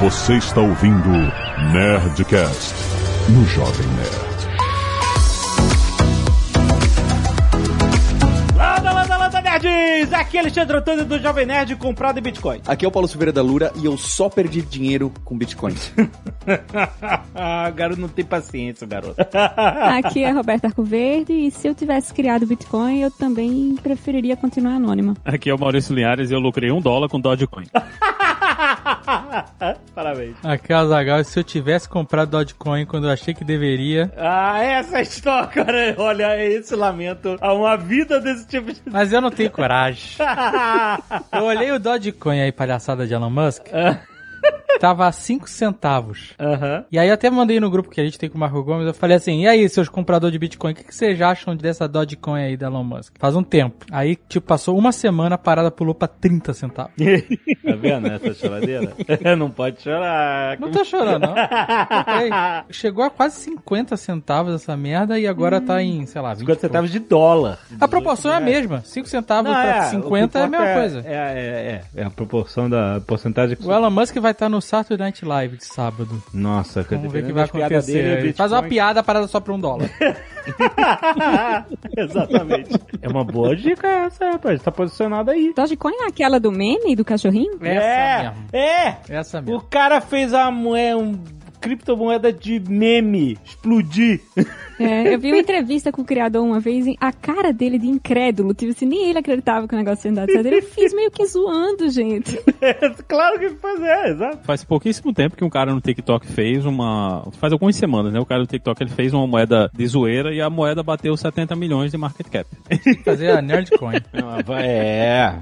Você está ouvindo Nerdcast no Jovem Nerd. Landa, landa, landa, nerds! Aqui é Alexandre Antônio do Jovem Nerd comprado em Bitcoin. Aqui é o Paulo Silveira da Lura e eu só perdi dinheiro com Bitcoin. Ah, garoto não tem paciência, garoto. Aqui é Roberta Arcoverde e se eu tivesse criado Bitcoin, eu também preferiria continuar anônima. Aqui é o Maurício Linhares e eu lucrei um dólar com Dogecoin. Parabéns. Aqui é o Azaghal, se eu tivesse comprado Dogecoin quando eu achei que deveria. Ah, essa história, cara. Olha, é esse lamento. Há uma vida desse tipo de. Mas eu não tenho coragem. Eu olhei o Dogecoin aí, palhaçada de Elon Musk. Tava a 5 centavos. Aham. E aí eu até mandei no grupo que a gente tem com o Marco Gomes, eu falei assim, e aí, seus compradores de Bitcoin, o que, que vocês acham dessa Dogecoin aí da Elon Musk? Faz um tempo. Aí, tipo, passou uma semana, a parada pulou pra 30 centavos. Tá vendo essa choradeira? não pode chorar. Não tô chorando, não. Chegou a quase 50 centavos essa merda e agora tá em, sei lá, 20 50 centavos de dólar. A proporção é a mesma. 5 centavos Não, pra é, 50 é a mesma importa coisa. É, é, é, é a proporção da porcentagem que O Elon Musk vai estar no Saturday Night Live de sábado. Nossa, Vamos ver o que vai acontecer. dele, Ele Faz uma piada parada só pra um dólar. Exatamente. É uma boa dica essa, rapaz. Tá posicionado aí. Dogecoin é aquela do meme do cachorrinho? Essa é, mesmo. é. Essa O mesmo. cara fez a moeda, um criptomoeda de meme explodir. É, eu vi uma entrevista com o criador uma vez, e a cara dele de incrédulo, tipo assim, nem ele acreditava que o negócio ia dar certo. Eu fiz meio que zoando, gente. claro que fazer, é, exato. Faz pouquíssimo tempo que um cara no TikTok fez uma. Faz algumas semanas, né? O cara no TikTok ele fez uma moeda de zoeira e a moeda bateu 70 milhões de market cap. Fazer a Nerdcoin. É,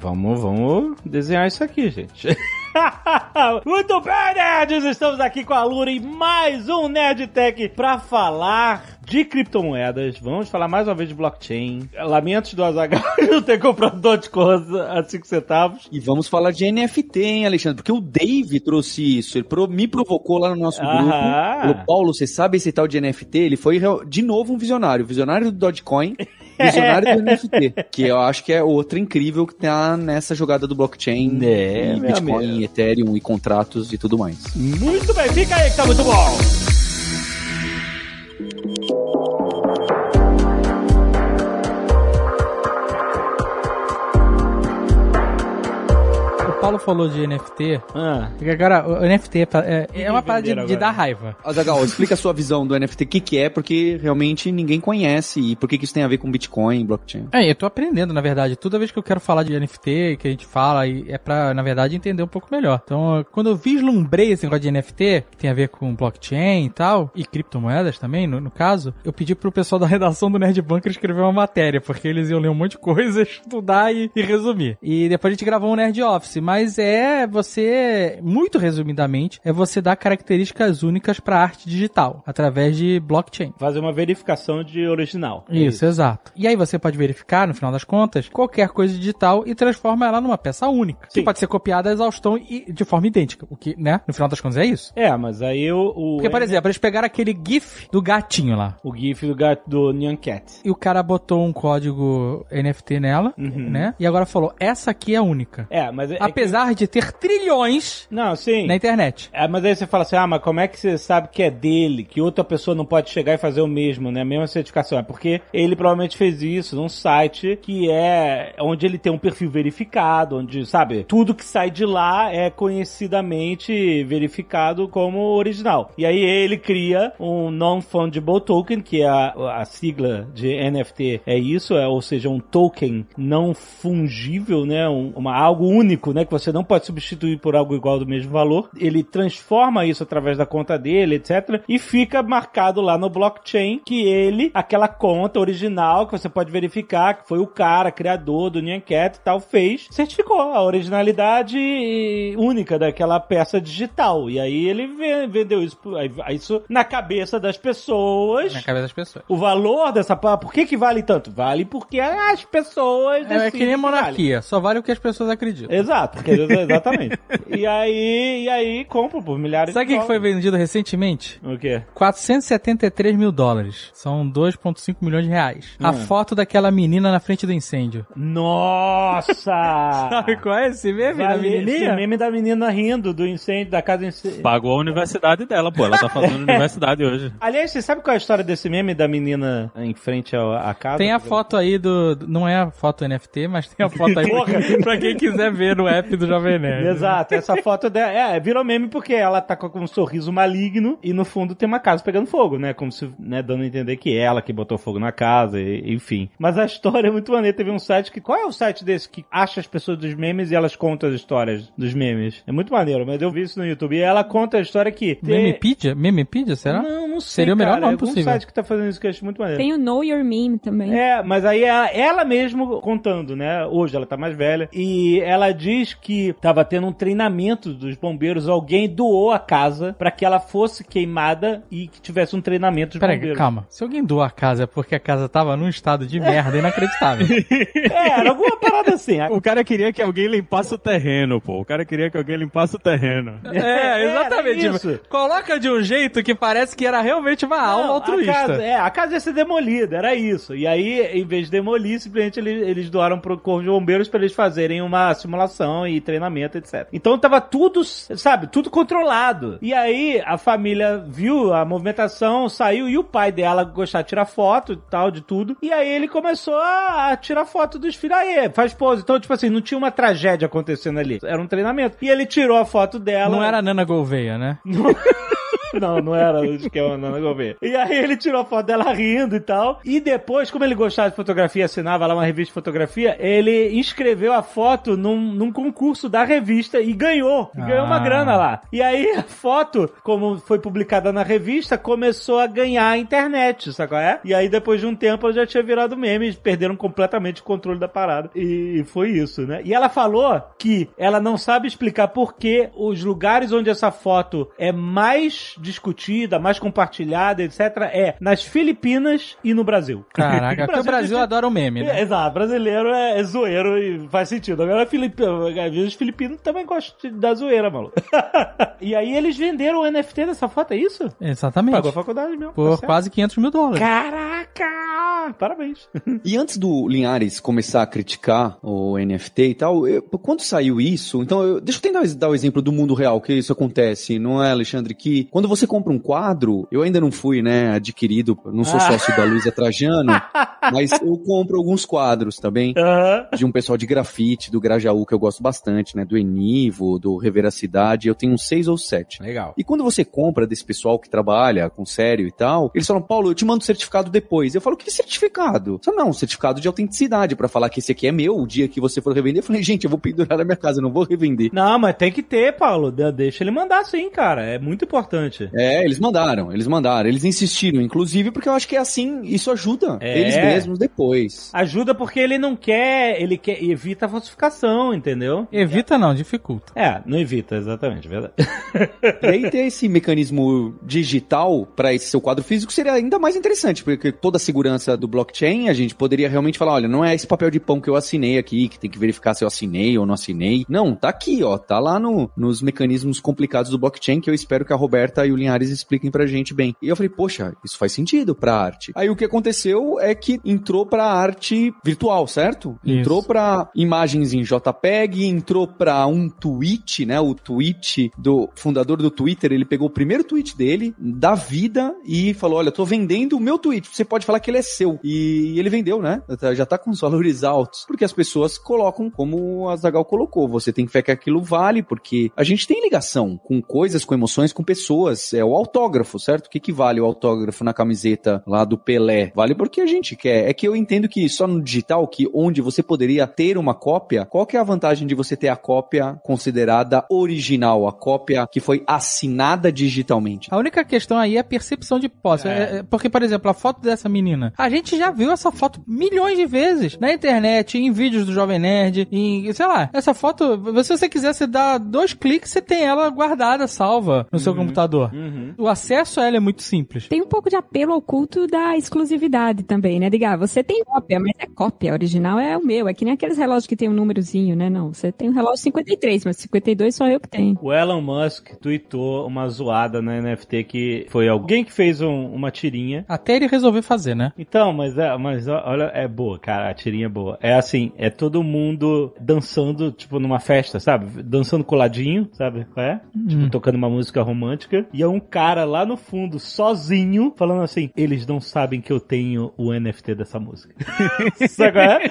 vamos, vamos desenhar isso aqui, gente. Muito bem, nerds! Estamos aqui com a Lura em mais um Nerd Tech pra falar de criptomoedas. Vamos falar mais uma vez de blockchain. Lamentos do Azaghal não ter comprado Dogecoin a 5 centavos. e vamos falar de NFT, hein, Alexandre? Porque o Dave trouxe isso. Ele me provocou lá no nosso grupo. Falou, Paulo, você sabe esse tal de NFT? Ele foi de novo um visionário. Visionário do Dogecoin, visionário do NFT. Que eu acho que é outra incrível que tá nessa jogada do blockchain. É, e Bitcoin. Ethereum e contratos e tudo mais. Muito bem, fica aí que tá muito bom. Paulo falou de NFT. Ah, Porque agora, o NFT é, é, é uma parada de, de dar raiva. Azagal, explica a sua visão do NFT, o que, que é, porque realmente ninguém conhece e por que, que isso tem a ver com Bitcoin, blockchain. É, eu tô aprendendo, na verdade. Toda vez que eu quero falar de NFT, que a gente fala, é pra, na verdade, entender um pouco melhor. Então, quando eu vislumbrei esse negócio de NFT, que tem a ver com blockchain e tal, e criptomoedas também, no, no caso, eu pedi pro pessoal da redação do Nerd Bunker escrever uma matéria, porque eles iam ler um monte de coisa, estudar e, e resumir. E depois a gente gravou um Nerd Office, mas é você, muito resumidamente, é você dar características únicas pra arte digital, através de blockchain. fazer uma verificação de original. É Isso, exato. E aí você pode verificar, no final das contas, qualquer coisa digital e transforma ela numa peça única. Sim. Que pode ser copiada a exaustão e de forma idêntica. O que, né? No final das contas é isso. É, mas aí o. o Porque, por exemplo, eles pegaram aquele GIF do gatinho lá. O GIF do gato do Nyan Cat. E o cara botou um código NFT nela, Uhum. né? E agora falou, essa aqui é a única. É, mas. É, é Apesar de ter trilhões Não, sim. na internet. É, mas aí você fala assim, ah, mas como é que você sabe que é dele, que outra pessoa não pode chegar e fazer o mesmo, né? A mesma certificação. É porque ele provavelmente fez isso num site que é onde ele tem um perfil verificado, onde, sabe, tudo que sai de lá é conhecidamente verificado como original. E aí ele cria um non-fungible token, que é a, a sigla de NFT é isso, é, ou seja, um token não fungível, né? Um, uma, algo único, né? Que você não pode substituir por algo igual do mesmo valor. Ele transforma isso através da conta dele, etc. E fica marcado lá no blockchain que ele, aquela conta original que você pode verificar que foi o cara, criador do Nyan Cat e tal, fez, certificou a originalidade única daquela peça digital. E aí ele ve- vendeu isso, isso na cabeça das pessoas. Na cabeça das pessoas. O valor dessa por que que vale tanto? Vale porque as pessoas É, é que nem decidem vale. monarquia, só vale o que as pessoas acreditam. Exato. Quer dizer, exatamente. e aí, e aí compro por milhares Sabe o de que que foi vendido recentemente? O quê? 473 mil dólares. São 2,5 milhões de reais. A Hum. foto daquela menina na frente do incêndio. Nossa! Sabe qual é esse meme da Vale- menininha? esse meme da menina rindo do incêndio, da casa incêndio. Pagou a universidade dela, pô. Ela tá fazendo universidade hoje. Aliás, você sabe qual é a história desse meme da menina em frente à casa? Tem a foto aí do. Não é a foto NFT, mas tem a foto aí Porra. pra, pra quem quiser ver no app do Jovem Nerd. Exato, essa foto dela. É, virou meme porque ela tá com um sorriso maligno e no fundo tem uma casa pegando fogo, né? Como se, né, dando a entender que é ela que botou fogo na casa, e- enfim. Mas a história é muito maneira. Teve um site que. Qual é o site desse que acha as pessoas dos memes e elas contam as histórias dos memes? É muito maneiro, mas eu vi isso no YouTube. E ela conta a história que. tem- Memepedia? Memepedia, será? Não, não sei. Seria o melhor cara. nome é possível. site que tá fazendo isso que eu acho muito maneiro. Tem o Know Your Meme também. É, mas aí ela, ela mesmo contando, né? Hoje ela tá mais velha. E ela diz que tava tendo um treinamento dos bombeiros. Alguém doou a casa pra que ela fosse queimada e que tivesse um treinamento dos Peraí, bombeiros. calma. Se alguém doou a casa é porque a casa tava num estado de merda inacreditável. É, era alguma parada assim. O cara queria que alguém limpasse o terreno, pô. O cara queria que alguém limpasse o terreno. é, exatamente. Era isso. Coloca de um jeito que parece que era realmente uma alma Não, altruísta. A casa, é, a casa ia ser demolida, era isso. E aí, em vez de demolir, simplesmente eles, eles doaram pro Corpo de Bombeiros pra eles fazerem uma simulação e treinamento, etc. Então tava tudo, sabe, tudo controlado. E aí a família viu a movimentação, saiu e o pai dela gostava de tirar foto e tal, de tudo. E aí ele começou a, tirar foto dos filhos. Aí, faz pose. Então, tipo assim, não tinha uma tragédia acontecendo ali. Era um treinamento. E ele tirou a foto dela. Não era a Nana Gouveia, né? Não, não era o esquema Nana Gouveia. E aí ele tirou a foto dela rindo e tal. E depois, como ele gostava de fotografia, assinava lá uma revista de fotografia, ele inscreveu a foto num, num concurso da revista e ganhou. E ganhou uma Ah. grana lá. E aí a foto, como foi publicada na revista, começou a ganhar a internet, sabe qual é? E aí depois de um tempo ela já tinha virado meme, perderam completamente o controle da parada. E foi isso, né? E ela falou que ela não sabe explicar por que os lugares onde essa foto é mais discutida, mais compartilhada, etc., é nas Filipinas e no Brasil. Caraca, o Brasil a gente- adora o meme, né? é, exato, brasileiro é, é zoeiro e faz sentido. Agora, filipino, às vezes, filipinos também gostam de- da zoeira, maluco. e aí eles venderam o NFT dessa foto, é isso? Exatamente. Pagou a faculdade mesmo. tá Por certo. quase 500 mil dólares. Caraca! Parabéns. E antes do Linhares começar a criticar o NFT e tal, eu- quando saiu isso, então eu- deixa eu tentar dar o exemplo do mundo real que isso acontece, não é, Alexandre? Que quando você compra um quadro, eu ainda não fui, né, adquirido, não sou sócio da Luísa Trajano, mas eu compro alguns quadros, tá bem? Aham. de um pessoal de grafite do Grajaú que eu gosto bastante, né? Do Enivo, do Reveracidade. Eu tenho uns seis ou sete. Legal. E quando você compra desse pessoal que trabalha com sério e tal, eles falam, Paulo, eu te mando o certificado depois. Eu falo, que certificado? Só não, certificado de autenticidade pra falar que esse aqui é meu. O dia que você for revender, eu falei, gente, eu vou pendurar na minha casa, eu não vou revender. Não, mas tem que ter, Paulo. De- Deixa ele mandar sim, cara. É muito importante. É, eles mandaram, eles mandaram, eles insistiram, inclusive, porque eu acho que é assim, isso ajuda É. eles mesmos depois. Ajuda porque ele não quer, ele quer, evita a falsificação, entendeu? Evita não, dificulta. É, não evita, exatamente, verdade. E aí ter esse mecanismo digital para esse seu quadro físico seria ainda mais interessante, porque toda a segurança do blockchain, a gente poderia realmente falar, olha, não é esse papel de pão que eu assinei aqui, que tem que verificar se eu assinei ou não assinei. Não, tá aqui, ó, tá lá no, nos mecanismos complicados do blockchain que eu espero que a Roberta e o Linhares expliquem pra gente bem. E eu falei, poxa, isso faz sentido pra arte. Aí o que aconteceu é que entrou pra arte virtual, certo? Isso. Entrou pra imagens em JPEG, entrou pra um tweet, né? O tweet do fundador do Twitter, ele pegou o primeiro tweet dele, da vida, e falou: Olha, tô vendendo o meu tweet. Você pode falar que ele é seu. E ele vendeu, né? Já tá com os valores altos. Porque as pessoas colocam como a Zagal colocou. Você tem fé que aquilo vale, porque a gente tem ligação com coisas, com emoções, com pessoas. É o autógrafo, certo? O que, que vale o autógrafo na camiseta lá do Pelé? Vale porque a gente quer. É que eu entendo que só no digital, que onde você poderia ter uma cópia, qual que é a vantagem de você ter a cópia considerada original, a cópia que foi assinada digitalmente? A única questão aí é a percepção de posse. É, é, porque, por exemplo, a foto dessa menina. A gente já viu essa foto milhões de vezes na internet, em vídeos do Jovem Nerd, em, sei lá, essa foto, se você quiser, você dá dois cliques, você tem ela guardada, salva no seu computador. Valor. Uhum. O acesso a ela é muito simples. Tem um pouco de apelo ao culto da exclusividade também, né? Diga, ah, você tem cópia, mas é cópia, a original é o meu. É que nem aqueles relógios que tem um númerozinho, né? Não, você tem um relógio 53, mas 52 só eu que tenho. O Elon Musk tweetou uma zoada na NFT que foi alguém que fez um- uma tirinha. Até ele resolver fazer, né? Então, mas é, mas olha, é boa, cara, a tirinha é boa. É assim, é todo mundo dançando, tipo, numa festa, sabe? Dançando coladinho, sabe? É? Tipo, tocando uma música romântica. E é um cara lá no fundo, sozinho, falando assim, eles não sabem que eu tenho o NFT dessa música. Sabe qual é?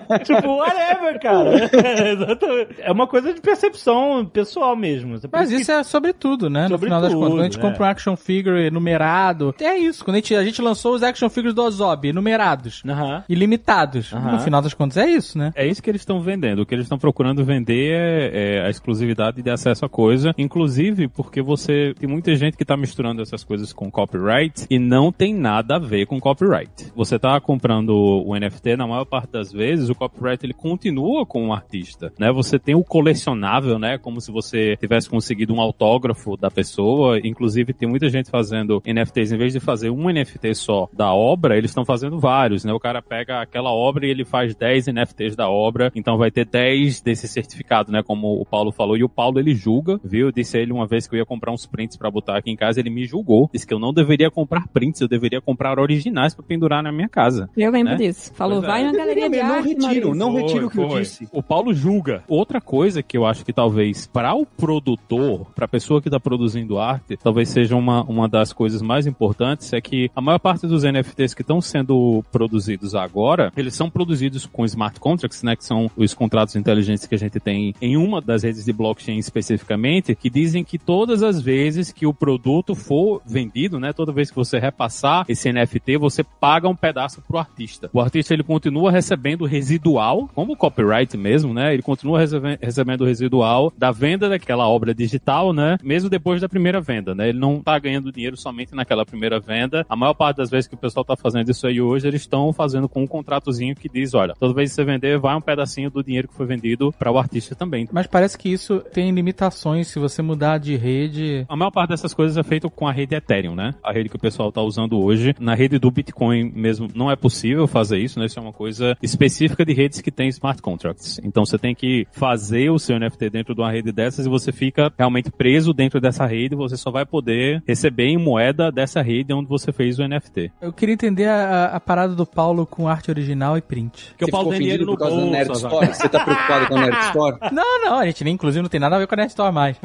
tipo, whatever, cara. Exatamente. É uma coisa de percepção pessoal mesmo. Por Mas que- isso é sobre tudo, né? No Sobre final das tudo, contas. Quando a gente é. compra um action figure numerado. É isso. Quando a gente, a gente lançou os action figures do Ozob, numerados. Aham. E limitados. No final das contas é isso, né? É isso que eles estão vendendo. O que eles estão procurando vender é, é a exclusividade de acesso à coisa. Inclusive porque você tem muita gente que está misturando essas coisas com copyright e não tem nada a ver com copyright. Você está comprando o NFT, na maior parte das vezes, o copyright ele continua com o artista, né? Você tem o colecionável, né? Como se você tivesse conseguido um autógrafo da pessoa. Inclusive tem muita gente fazendo NFTs em vez de fazer um NFT só da obra, eles estão fazendo vários, né? O cara pega aquela obra e ele faz 10 NFTs da obra, então vai ter 10 desse certificado, né? Como o Paulo falou. E o Paulo ele julga, viu? Eu disse a ele uma vez que eu ia comprar uns prints pra botar aqui em casa, ele me julgou. Disse que eu não deveria comprar prints, eu deveria comprar originais pra pendurar na minha casa. Eu lembro Né? disso. Falou, Pois é. vai na galeria de arte, retiro, não retiro o que eu Foi. disse. O Paulo julga. Outra coisa que eu acho que talvez para o produtor, para a pessoa que está produzindo arte, talvez seja uma, uma das coisas mais importantes é que a maior parte dos NFTs que estão sendo produzidos agora, eles são produzidos com smart contracts, né, que são os contratos inteligentes que a gente tem em uma das redes de blockchain especificamente, que dizem que todas as vezes que o produto for vendido, né, toda vez que você repassar esse NFT, você paga um pedaço pro artista. O artista ele continua recebendo residual, como copyright mesmo, né? Ele continua recebe- recebendo o residual da venda daquela obra digital, né? Mesmo depois da primeira venda, né? Ele não tá ganhando dinheiro somente naquela primeira venda. A maior parte das vezes que o pessoal tá fazendo isso aí hoje, eles estão fazendo com um contratozinho que diz, olha, toda vez que você vender, vai um pedacinho do dinheiro que foi vendido para o artista também. Mas parece que isso tem limitações se você mudar de rede. A maior parte dessas coisas é feito com a rede Ethereum, né? A rede que o pessoal tá usando hoje. Na rede do Bitcoin mesmo não é possível fazer isso, né? Isso é uma coisa específica de redes que tem smart contracts. Então você tem que fazer o seu NFT dentro de uma rede dessas e você fica realmente preso dentro dessa rede. Você só vai poder receber em moeda dessa rede onde você fez o NFT. Eu queria entender a, a parada do Paulo com arte original e print. Porque Você o Paulo ficou tem dinheiro no por causa bolso. Nerd. Store? Você tá preocupado com a Nerd Store? Não, não, a gente nem, inclusive, não tem nada a ver com a Nerd Store mais.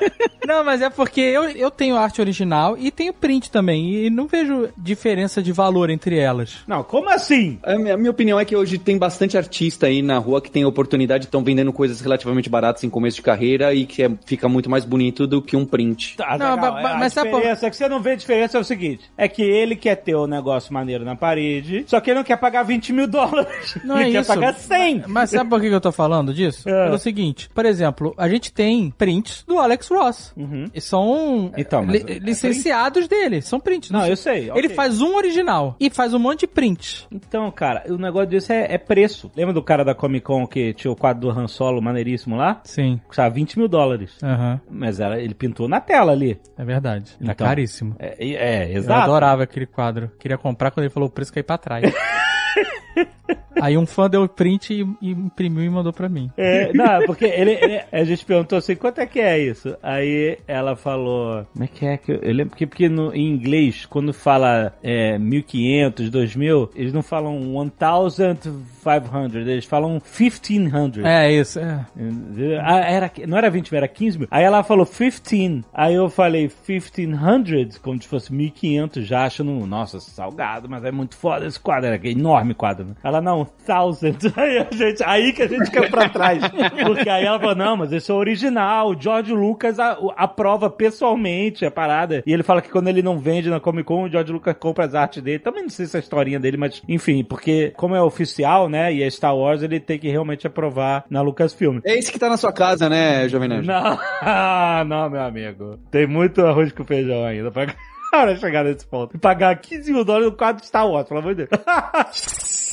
não, mas é porque eu, eu tenho arte original e tenho print também, e não vejo diferença de valor entre elas. Não, como assim? A minha, a minha opinião é que hoje tem bastante artista aí na rua que tem oportunidade, estão vendendo coisas relativamente baratas em começo de carreira e que é- fica muito mais bonito do que um print. Tá, Não, legal. a mas sabe diferença é que você não vê a diferença é o seguinte: é que ele quer ter o negócio maneiro na parede, só que ele não quer pagar 20 mil dólares. Não ele é quer isso. pagar 100. Mas sabe por que eu tô falando disso? É. Pelo seguinte, por exemplo, a gente tem prints do Alex Ross. E são Então, mas li- é licenciados dele, são prints. Não, eu sei. Ele ok. faz um original e faz um monte de print. Então, cara, o negócio disso é, é preço. Lembra do cara da Comic Con que tinha o quadro do Han Solo maneiríssimo lá? Sim. Custava 20 mil dólares. Aham. Mas era, ele pintou na tela ali. É verdade. Tá Então. caríssimo. É, é, Eu exato. adorava aquele quadro. Queria comprar quando ele falou o preço cair pra trás. Aí um fã deu o print e, e imprimiu e mandou pra mim. É, não, porque ele, ele- a gente perguntou assim, quanto é que é isso? Aí ela falou, como é que é que eu, eu lembro que porque no, em inglês, quando fala é, 1500, 2000, eles não falam 1500, eles falam 1500. É isso. É. Ah, era, não era 20 mil, era 15 mil. Aí ela falou 15. Aí eu falei 1500, como se fosse 1500 já, achando, nossa, salgado, mas é muito foda esse quadro, era aquele enorme quadro. né? Ela, não, 1000. Aí, a gente, aí que a gente caiu pra trás. Porque aí ela falou, não, mas esse é o original. O George Lucas aprova pessoalmente a parada. E ele fala que quando ele não vende na Comic Con, o George Lucas compra as artes dele. Também não sei se é a historinha dele, mas enfim, porque como é oficial, né, e é Star Wars, ele tem que realmente aprovar na Lucasfilm. É esse que tá na sua casa, né, Jovem Nerd? Não, não, meu amigo. Tem muito arroz com feijão ainda pra, pra chegar nesse ponto. E pagar 15 mil dólares no quadro de Star Wars, pelo amor de Deus.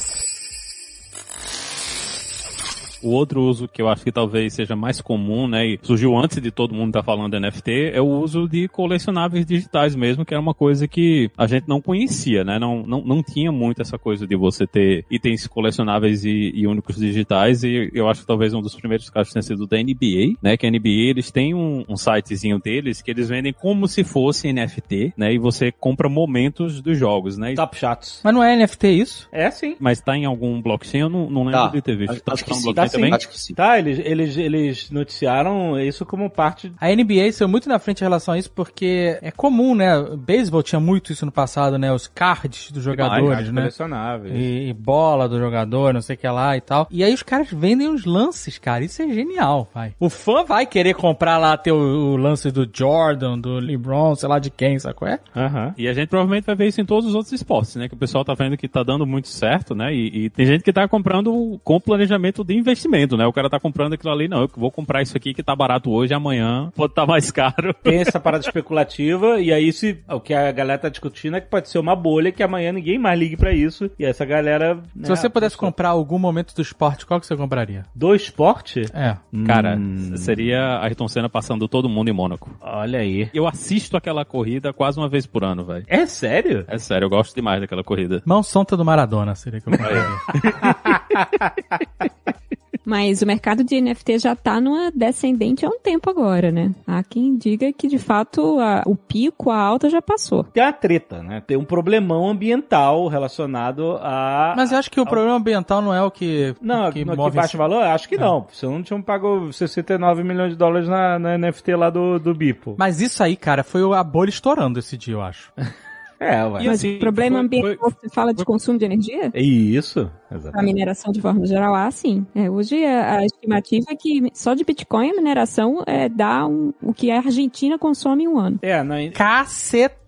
O outro uso que eu acho que talvez seja mais comum, né, e surgiu antes de todo mundo estar tá falando NFT, é o uso de colecionáveis digitais mesmo, que era uma coisa que a gente não conhecia, né? Não, não, não tinha muito essa coisa de você ter itens colecionáveis e, e únicos digitais, e eu acho que talvez um dos primeiros casos tenha sido da NBA, né? Que a NBA, eles têm um, um sitezinho deles que eles vendem como se fosse NFT, né? E você compra momentos dos jogos, né? Top Shots. Mas não é NFT isso? É sim. Mas tá em algum blockchain, eu não, não lembro Tá. de ter visto. Acho, Tá, acho que sim. blockchain Tá sim. também? Acho que sim. Tá, eles, eles, eles noticiaram isso como parte. A NBA saiu muito na frente em relação a isso porque é comum, né? O beisebol tinha muito isso no passado, né? Os cards dos jogadores, né? colecionáveis. E, e bola do jogador, não sei o que lá e tal. E aí os caras vendem os lances, cara. Isso é genial, vai. O fã vai querer comprar lá ter o, lance do Jordan, do LeBron, sei lá de quem, sacou? É? Aham. E a gente provavelmente vai ver isso em todos os outros esportes, né? Que o pessoal tá vendo que tá dando muito certo, né? E, e tem gente que tá comprando com planejamento de investimento, né? O cara tá comprando aquilo ali, não, eu vou comprar isso aqui que tá barato hoje, amanhã pode estar mais caro. Tem essa parada especulativa, e aí se, o que a galera tá discutindo é que pode ser uma bolha que amanhã ninguém mais ligue pra isso. E essa galera. né, Se você pudesse pessoa- comprar algum momento do esporte, qual que você compraria? Do esporte? É. Cara, Hum. seria Ayrton Senna passando todo mundo em Mônaco. Olha aí. Eu assisto aquela corrida quase uma vez por ano, velho. É sério? É sério, eu gosto demais daquela corrida. Mão Santa do Maradona seria que eu compraria. Mas o mercado de NFT já tá numa descendente há um tempo agora, né? Há quem diga que, de fato, a- o pico, a alta já passou. Tem uma treta, né? Tem um problemão ambiental relacionado a. Mas eu acho que o problema ambiental não é o que, Não, que no que move baixa o valor? Acho que É. não. Você não tinha pago 69 milhões de dólares na, na NFT lá do, do Bipo. Mas isso aí, cara, foi a bolha estourando esse dia, eu acho. É, ué. E Mas assim, o problema foi- ambiental, você fala de consumo de energia? É isso. A Exatamente. mineração de forma geral, ah, sim. É, hoje a, a estimativa é que só de Bitcoin a mineração é, dá um, o que a Argentina consome em um ano. É, não,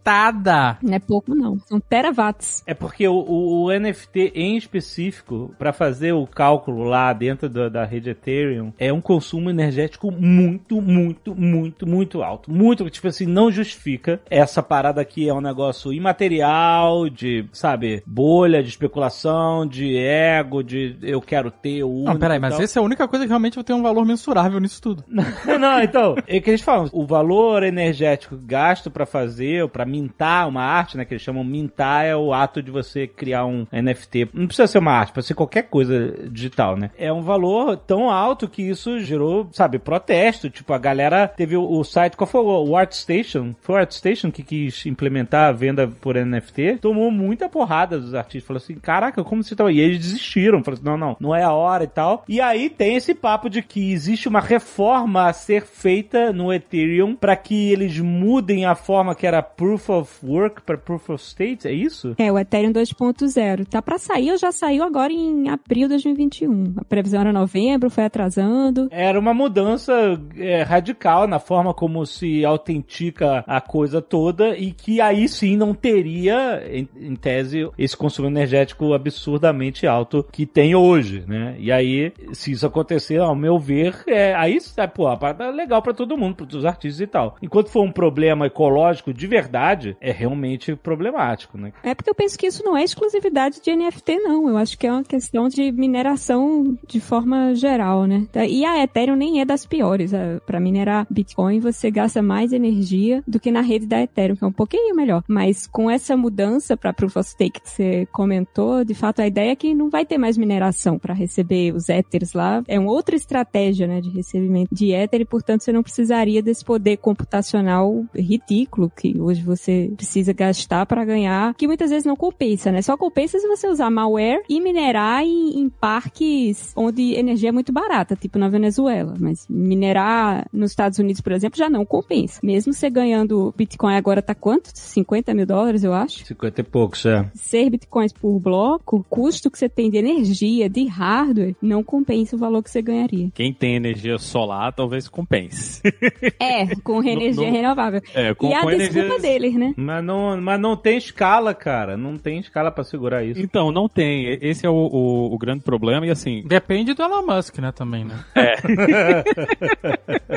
Cacetada! Não é pouco, não. São terawatts. É porque o, o- o NFT em específico, para fazer o cálculo lá dentro da, da rede Ethereum, é um consumo energético muito, muito, muito, muito alto. Muito, tipo assim, não justifica. Essa parada aqui é um negócio imaterial, de, sabe, bolha, de especulação, de ego, de eu quero ter o Não, peraí, mas essa é a única coisa que realmente tem um valor mensurável nisso tudo. não, então, é que eles falam, o valor energético gasto pra fazer, ou pra mintar uma arte, né, que eles chamam mintar é o ato de você criar um NFT. Não precisa ser uma arte, pode ser qualquer coisa digital, né? É um valor tão alto que isso gerou, sabe, protesto, tipo, a galera teve o, o site, qual foi o, ArtStation? Foi o ArtStation que quis implementar a venda por NFT, tomou muita porrada dos artistas, falou assim, caraca, como você tá... E eles desistiram, falaram assim, não, não, não é a hora e tal. E aí tem esse papo de que existe uma reforma a ser feita no Ethereum para que eles mudem a forma que era Proof of Work para Proof of State, é isso? É, o Ethereum 2.0. Tá pra sair ou já saiu agora em abril de 2021. A previsão era novembro, foi atrasando. Era uma mudança é, radical na forma como se autentica a coisa toda e que aí sim não teria, em, em tese, esse consumo energético absurdamente alto que tem hoje, né? E aí, se isso acontecer, ao meu ver, é, aí, é, pô, a parada é legal pra todo mundo, pros artistas e tal. Enquanto for um problema ecológico de verdade, é realmente problemático, né? É porque eu penso que isso não é exclusividade de NFT, não. Eu acho que é uma questão de mineração de forma geral, né? E a Ethereum nem é das piores. Para minerar Bitcoin, você gasta mais energia do que na rede da Ethereum, que é um pouquinho melhor. Mas com essa mudança para Proof of Stake que você comentou, de fato, a ideia é que não vai ter mais mineração para receber os Ethers lá. É uma outra estratégia, né, de recebimento de Ether e, portanto, você não precisaria desse poder computacional ridículo que hoje você precisa gastar para ganhar, que muitas vezes não compensa, né? Só compensa se você usar malware e minerar em, em parques onde energia é muito barata, tipo na Venezuela. Mas minerar nos Estados Unidos, por exemplo, já não compensa. Mesmo você ganhando Bitcoin agora tá quanto? 50 mil dólares, eu acho. 50 e poucos, é. Ser bitcoins por bloco, o custo que você tem de energia, de hardware, não compensa o valor que você ganharia. Quem tem energia solar talvez compense. É, com energia no- renovável. É, com, e a com desculpa energia... deles, né? Mas não, mas não tem escala, cara. Não tem escala pra segurar isso. Então, não tem. Esse é o, o, o grande problema. E assim, Depende do Elon Musk, né, também, né?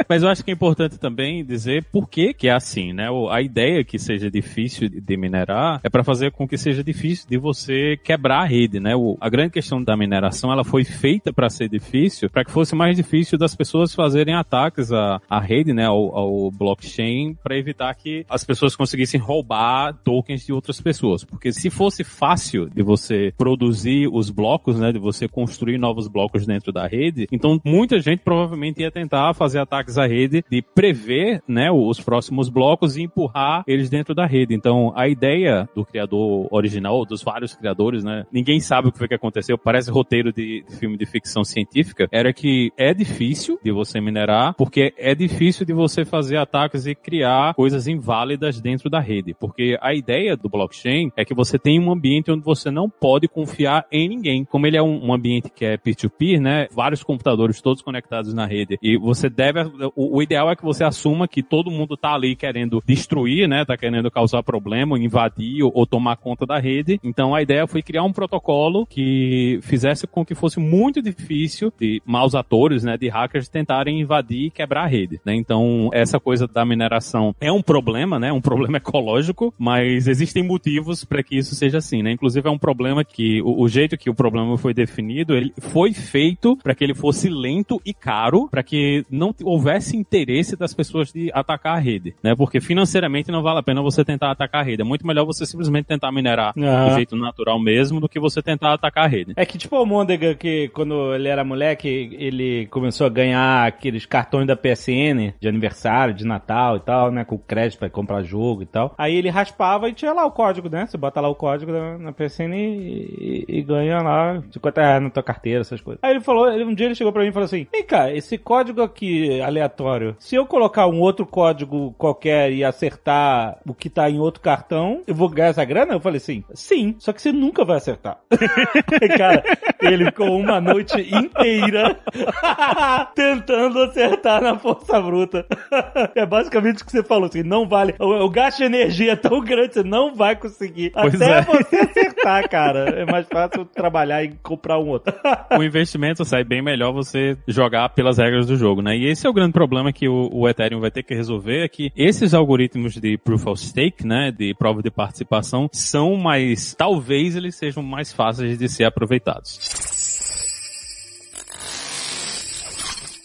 Mas eu acho que é importante também dizer por que que é assim, né? A ideia que seja difícil de- de minerar é para fazer com que seja difícil de você quebrar a rede, né? O- a grande questão da mineração, ela foi feita para ser difícil, para que fosse mais difícil das pessoas fazerem ataques à, à rede, né? Ao, ao blockchain, para evitar que as pessoas conseguissem roubar tokens de outras pessoas. Porque se fosse fácil de você produzir os blocos, né? De você construir novos blocos dentro da rede, então muita gente provavelmente ia tentar fazer ataques à rede de prever, né, os próximos blocos e empurrar eles dentro da rede. Então, a ideia do criador original, dos vários criadores, né, ninguém sabe o que foi que aconteceu, parece roteiro de, de filme de ficção científica, era que é difícil de você minerar, porque é difícil de você fazer ataques e criar coisas inválidas dentro da rede, porque a ideia do blockchain é que você tem um ambiente onde você não pode confiar em ninguém. Como ele é um, um ambiente que é peer-to-peer, né, vários computadores todos conectados na rede, e você deve, o, o ideal é que você assuma que todo mundo tá ali querendo destruir, né, tá querendo causar problema, invadir ou, ou tomar conta da rede. Então a ideia foi criar um protocolo que fizesse com que fosse muito difícil de maus atores, né, de hackers tentarem invadir e quebrar a rede, né? Então essa coisa da mineração é um problema, né, um problema ecológico, mas existem motivos para que isso seja assim, né? Inclusive é um problema que o, o jeito que o problema foi definido, ele foi feito para que ele fosse lento e caro, para que não houvesse interesse das pessoas de atacar a rede, né? Porque financeiramente não vale a pena você tentar atacar a rede. É muito melhor você simplesmente tentar minerar Aham. do jeito natural mesmo do que você tentar atacar a rede. É que tipo o Mondega, que quando ele era moleque, ele começou a ganhar aqueles cartões da PSN de aniversário, de Natal e tal, né? Com crédito pra comprar jogo e tal. Aí ele raspava e tinha lá o código, né? Você bota lá o código na, na PSN e, e- e ganha lá 50 reais na tua carteira, essas coisas. Aí ele falou, ele- um dia ele chegou pra mim e falou assim: Vem cá, esse código aqui aleatório, se eu colocar um outro código qualquer e acertar o que tá em outro cartão, eu vou ganhar essa grana? Eu falei assim: Sim, só que você nunca vai acertar. Cara, ele ficou uma noite inteira tentando acertar na força bruta. É basicamente o que você falou, assim, não vale. O, o gasto de energia tão grande, você não vai conseguir. Pois até é. você acertar, cara. É mais fácil trabalhar e comprar um outro. o investimento sai bem melhor você jogar pelas regras do jogo, né? E esse é o grande problema que o, o Ethereum vai ter que resolver, é que esses algoritmos de Proof of Stake, né, de prova de participação, são mais, talvez eles sejam mais fáceis de ser aproveitados.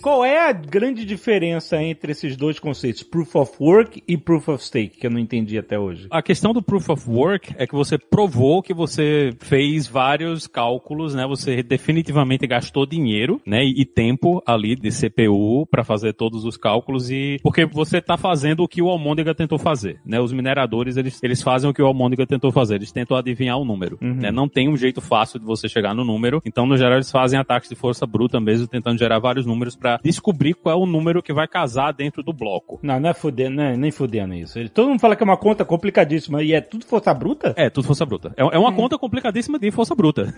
Qual é a grande diferença entre esses dois conceitos, Proof of Work e Proof of Stake, que eu não entendi até hoje? A questão do proof of work é que você provou que você fez vários cálculos, né? Você definitivamente gastou dinheiro, né? E tempo ali de CPU para fazer todos os cálculos e porque você tá fazendo o que o Almôndega tentou fazer, né? Os mineradores eles, eles fazem o que o Almôndega tentou fazer, eles tentam adivinhar o número, né? Não tem um jeito fácil de você chegar no número, então no geral eles fazem ataques de força bruta mesmo, tentando gerar vários números para descobrir qual é o número que vai casar dentro do bloco. Não, não é fudendo, não é nem fudendo isso. Ele- todo mundo fala que é uma conta complicadíssima e é tudo força bruta? É, tudo força bruta. É, é uma É. conta complicadíssima de força bruta.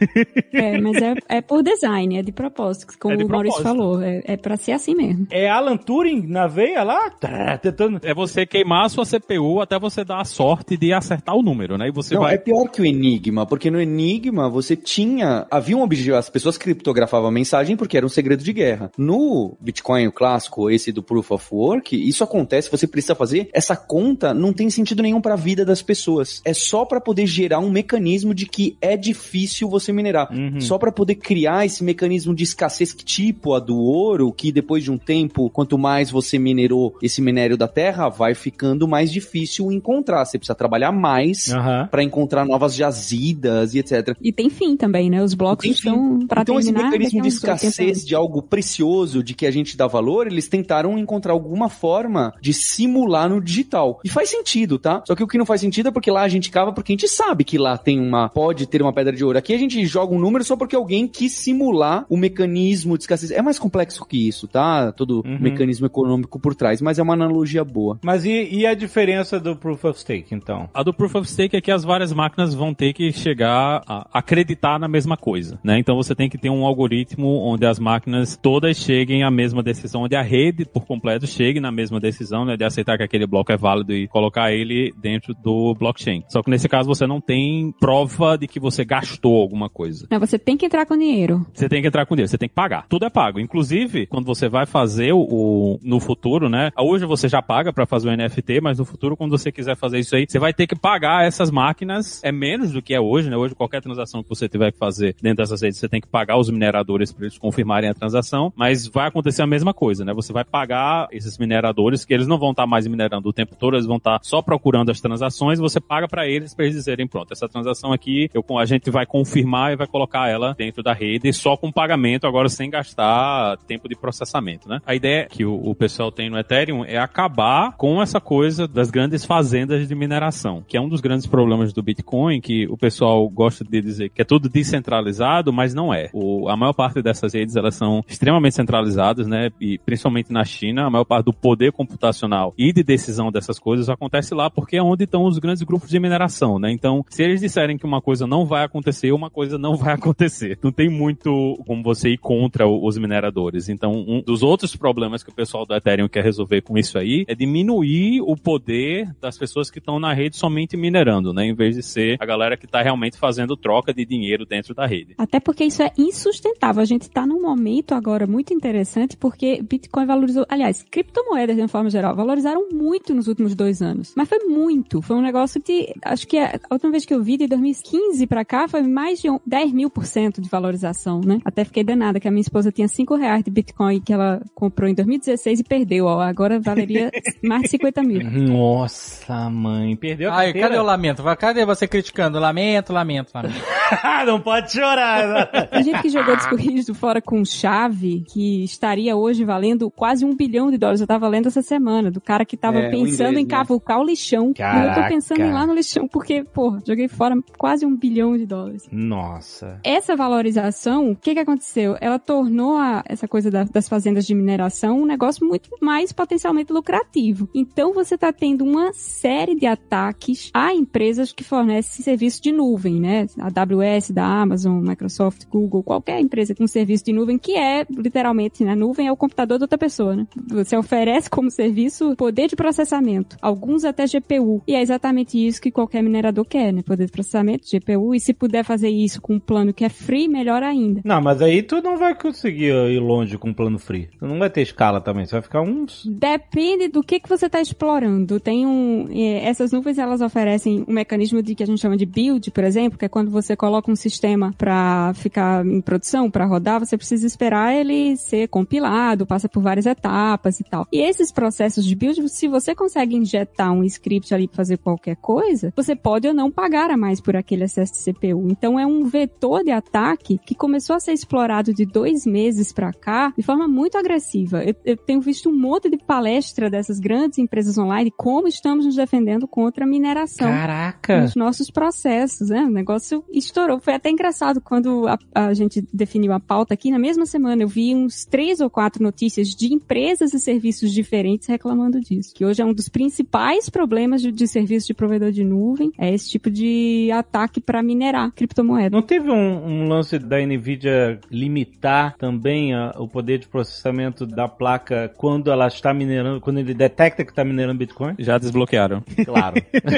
É, mas é, é por design, é de propósito, como É de o Maurício propósito. falou. É, é pra ser assim mesmo. É Alan Turing na veia lá, tá, tentando. É você queimar a sua CPU até você dar a sorte de acertar o número, né? E você Não, vai. é pior que o Enigma, porque no Enigma você tinha. Havia um objetivo, as pessoas criptografavam a mensagem porque era um segredo de guerra. No Bitcoin, o clássico, esse do Proof of Work, isso acontece, você precisa fazer. Essa conta não tem sentido nenhum para a vida das pessoas. É só para poder gerar um mecanismo de que é difícil você minerar. Uhum. Só para poder criar esse mecanismo de escassez tipo a do ouro, que depois de um tempo, quanto mais você minerou esse minério da terra, vai ficando mais difícil encontrar. Você precisa trabalhar mais Aham. para encontrar novas jazidas e etc. E tem fim também, né? Os blocos Tem fim. estão pra então esse terminar. mecanismo de a uns 80 escassez de algo precioso, de que a gente dá valor, eles tentaram encontrar alguma forma de simular no digital. E faz sentido, tá? Só que o que não faz sentido é porque lá a gente cava porque a gente sabe que lá tem uma pode ter uma pedra de ouro. Aqui a gente joga um número só porque alguém quis simular o mecanismo de escassez. É mais complexo que isso, tá? Todo Uhum. mecanismo econômico por trás, mas é uma analogia boa. Mas e, e a diferença do Proof of Stake, então? A do Proof of Stake é que as várias máquinas vão ter que chegar a acreditar na mesma coisa, né? Então você tem que ter um algoritmo onde as máquinas todas cheguem cheguem à mesma decisão, onde a rede por completo chegue na mesma decisão, né, de aceitar que aquele bloco é válido e colocar ele dentro do blockchain. Só que nesse caso você não tem prova de que você gastou alguma coisa. Não, você tem que entrar com dinheiro. Você tem que entrar com dinheiro, você tem que pagar. Tudo é pago. Inclusive, quando você vai fazer o, no futuro, né? Hoje você já paga para fazer o NFT, mas no futuro, quando você quiser fazer isso aí, você vai ter que pagar essas máquinas. É menos do que é hoje, né? Hoje, qualquer transação que você tiver que fazer dentro dessas redes, você tem que pagar os mineradores para eles confirmarem a transação, mas vai acontecer a mesma coisa, né? Você vai pagar esses mineradores, que eles não vão estar mais minerando o tempo todo, eles vão estar só procurando as transações, você paga para eles para eles dizerem, pronto, essa transação aqui, eu, a gente vai confirmar e vai colocar ela dentro da rede só com pagamento, agora sem gastar tempo de processamento, né? A ideia que o, o pessoal tem no Ethereum é acabar com essa coisa das grandes fazendas de mineração, que é um dos grandes problemas do Bitcoin, que o pessoal gosta de dizer que é tudo descentralizado, mas não é. O, a maior parte dessas redes, elas são extremamente centralizadas, né? E principalmente na China, a maior parte do poder computacional e de decisão dessas coisas acontece lá porque é onde estão os grandes grupos de mineração, né? Então, se eles disserem que uma coisa não vai acontecer, uma coisa não vai acontecer. Não tem muito como você ir contra os mineradores. Então, um dos outros problemas que o pessoal do Ethereum quer resolver com isso aí é diminuir o poder das pessoas que estão na rede somente minerando, né? Em vez de ser a galera que está realmente fazendo troca de dinheiro dentro da rede. Até porque isso é insustentável. A gente está num momento agora muito interessante porque Bitcoin valorizou, aliás, criptomoedas de uma forma geral, valorizaram muito nos últimos dois anos. Mas foi muito. Foi um negócio que, acho que a última vez que eu vi, de 2015 para cá, foi mais de 10 mil por cento de valorização, né? Até fiquei danada que a minha esposa tinha 5 reais de Bitcoin que ela comprou em 2016 e perdeu, ó. Agora valeria mais de 50 mil. Nossa, mãe. Perdeu a Ai, cadê o lamento? Cadê você criticando? Lamento, lamento, lamento. não pode chorar. Tem gente que jogou disco rígido fora com chave, que estaria hoje valendo quase um bilhão de dólares. Eu tava lendo essa semana, do cara que tava É, pensando inglês, em né? cavucar o lixão. E eu tô Caraca. pensando em ir lá no lixão, porque, pô, joguei fora quase um bilhão de dólares. Nossa. Essa valorização, o que que aconteceu? Ela tornou a- essa coisa da- das fazendas de mineração um negócio muito mais potencialmente lucrativo. Então você está tendo uma série de ataques a empresas que fornecem serviço de nuvem, né? A AWS da Amazon, Microsoft, Google, qualquer empresa com serviço de nuvem que é literalmente, né? Nuvem é o computador da outra pessoa, né? Você oferece como serviço poder de processamento, alguns até GPU. E é exatamente isso que qualquer minerador quer, né? Poder de processamento, GPU, e se puder fazer isso com um plano que é free, melhor ainda. Não, mas aí tu não vai conseguir ir longe com um plano free. Tu não vai ter escala também. Você vai ficar uns. Depende do que, que você está explorando. Tem um. eh, Essas nuvens elas oferecem um mecanismo de que a gente chama de build, por exemplo, que é quando você coloca um sistema para ficar em produção, para rodar, você precisa esperar ele ser compilado, passa por várias etapas e tal. E esses processos de build, se você consegue injetar um script ali para fazer qualquer coisa, você pode ou não pagar a mais por aquele acesso de CPU. Então é um vetor de ataque que começou a ser explorado de dois meses para cá de forma muito agressiva. Eu, eu tenho visto um monte de palestra dessas grandes empresas online como estamos nos defendendo contra a mineração Caraca! nos nossos processos, né? O negócio estourou. Foi até engraçado quando a, a gente definiu a pauta aqui. Na mesma semana eu vi uns três ou quatro notícias de empresas e serviços diferentes reclamando disso. Que hoje é um dos principais problemas de, de serviço de provedor de nuvem. É esse tipo de ataque para minerar criptomoeda. Não teve um, um lance da Nvidia limitar também a- o poder de processamento da placa quando ela está minerando, quando ele detecta que está minerando Bitcoin? Já desbloquearam. Claro.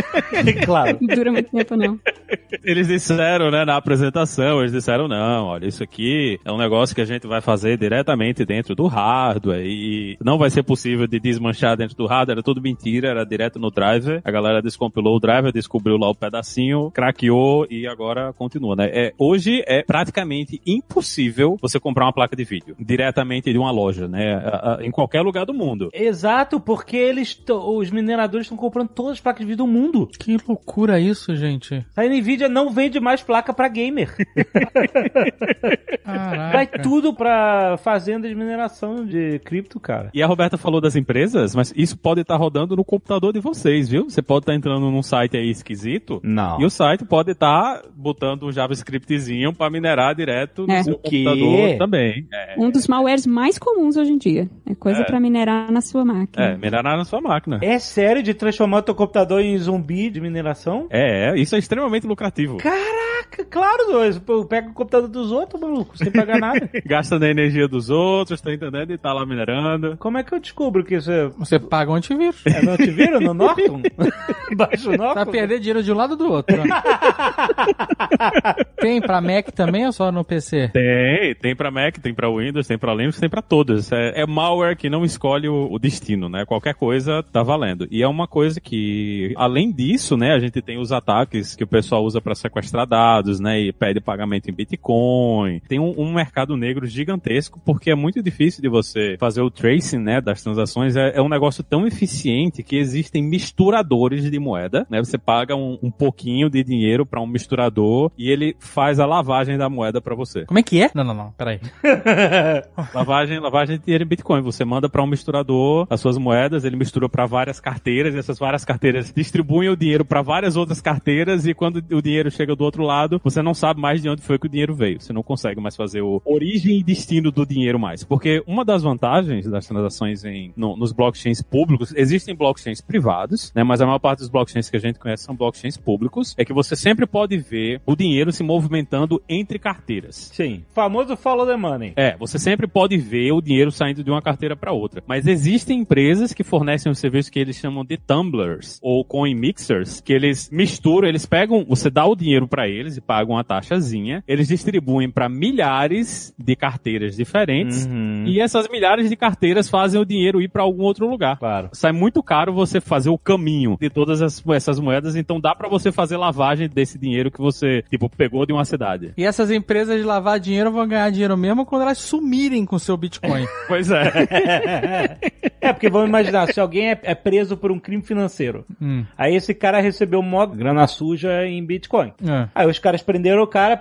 claro. Não dura muito tempo, não. Eles disseram, né, na apresentação, eles disseram, não, olha, isso aqui é um negócio que a gente vai fazer diretamente dentro do hardware e não vai ser possível de desmanchar dentro do hardware, era tudo mentira, era direto no driver. A galera descompilou o driver, descobriu lá o pedacinho, craqueou e agora continua, né? É, hoje é praticamente impossível você comprar uma placa de vídeo diretamente de uma loja, né? A- a- Em qualquer lugar do mundo. Exato, porque eles, os mineradores estão comprando todas as placas de vídeo do mundo. Que loucura isso, gente. A Nvidia não vende mais placa pra gamer. Caraca. Vai tudo pra fazenda de mineração de cripto, cara. E a Roberta falou das empresas, mas isso pode estar rodando no computador de vocês, viu? Você pode estar entrando num site aí esquisito Não. e o site pode estar botando um JavaScriptzinho para minerar direto no É. seu computador também. É, Um dos malwares mais comuns hoje em dia. É coisa É. para minerar na sua máquina. é, minerar na sua máquina. É sério de transformar o teu computador em zumbi de mineração? É, isso é extremamente lucrativo. Caraca, Claro, dois. Pega o computador dos outros, maluco, sem pagar nada. Gasta na energia dos outros, tá entendendo? E tá lá minerando. Como é que eu descubro que isso é, Você paga um antivírus. é no antivírus, no Norton? Baixa o Norton? Vai perder dinheiro de um lado ou do outro. Tem pra Mac também ou só no PC? Tem, tem pra Mac, tem pra Windows, tem pra Linux, tem pra todas. É, é malware que não escolhe o, o destino, né? Qualquer coisa tá valendo. E é uma coisa que, além disso, né, a gente tem os ataques que o pessoal usa pra sequestrar dados, né, e pede pagamento em Bitcoin. Tem um, um mercado negro gigantesco porque é muito difícil de você fazer o tracing, né, das transações. É, é um negócio tão eficiente que existem misturadores de moeda, né? Você paga um, um pouquinho de dinheiro pra um misturador e ele faz a lavagem da moeda pra você. Como é que é? Não, não, não, peraí. Lavagem, lavagem de dinheiro em Bitcoin. Você manda para um misturador as suas moedas, ele mistura para várias carteiras, e essas várias carteiras distribuem o dinheiro para várias outras carteiras, e quando o dinheiro chega do outro lado, você não sabe mais de onde foi que o dinheiro veio. Você não consegue mais fazer o origem e destino do dinheiro mais. Porque uma das vantagens das transações em, no- nos blockchains públicos, existem blockchains privados, né, mas a maior parte dos blockchains que a gente conhece são blockchains públicos, é que você sempre pode ver o dinheiro se movimentando entre carteiras. Sim. Famoso follow the money. É, você sempre pode ver o dinheiro saindo de uma carteira para outra. Mas existem empresas que fornecem um serviço que eles chamam de tumblers ou coin mixers, que eles misturam, eles pegam, você dá o dinheiro para eles e pagam uma taxazinha, eles distribuem para milhares de carteiras diferentes Uhum. e essas milhares de carteiras fazem o dinheiro ir para algum outro lugar. Claro. Sai muito caro você fazer o caminho de todas as- essas moedas, então dá para você fazer lavagem desse dinheiro que você, tipo, pegou de uma cidade. E essas empresas de lavar dinheiro vão ganhar dinheiro mesmo quando elas sumirem com o seu Bitcoin. Pois é. é, porque vamos imaginar, se alguém é, é preso por um crime financeiro, Hum. aí esse cara recebeu mó grana suja em Bitcoin. É. Aí os caras prenderam o cara,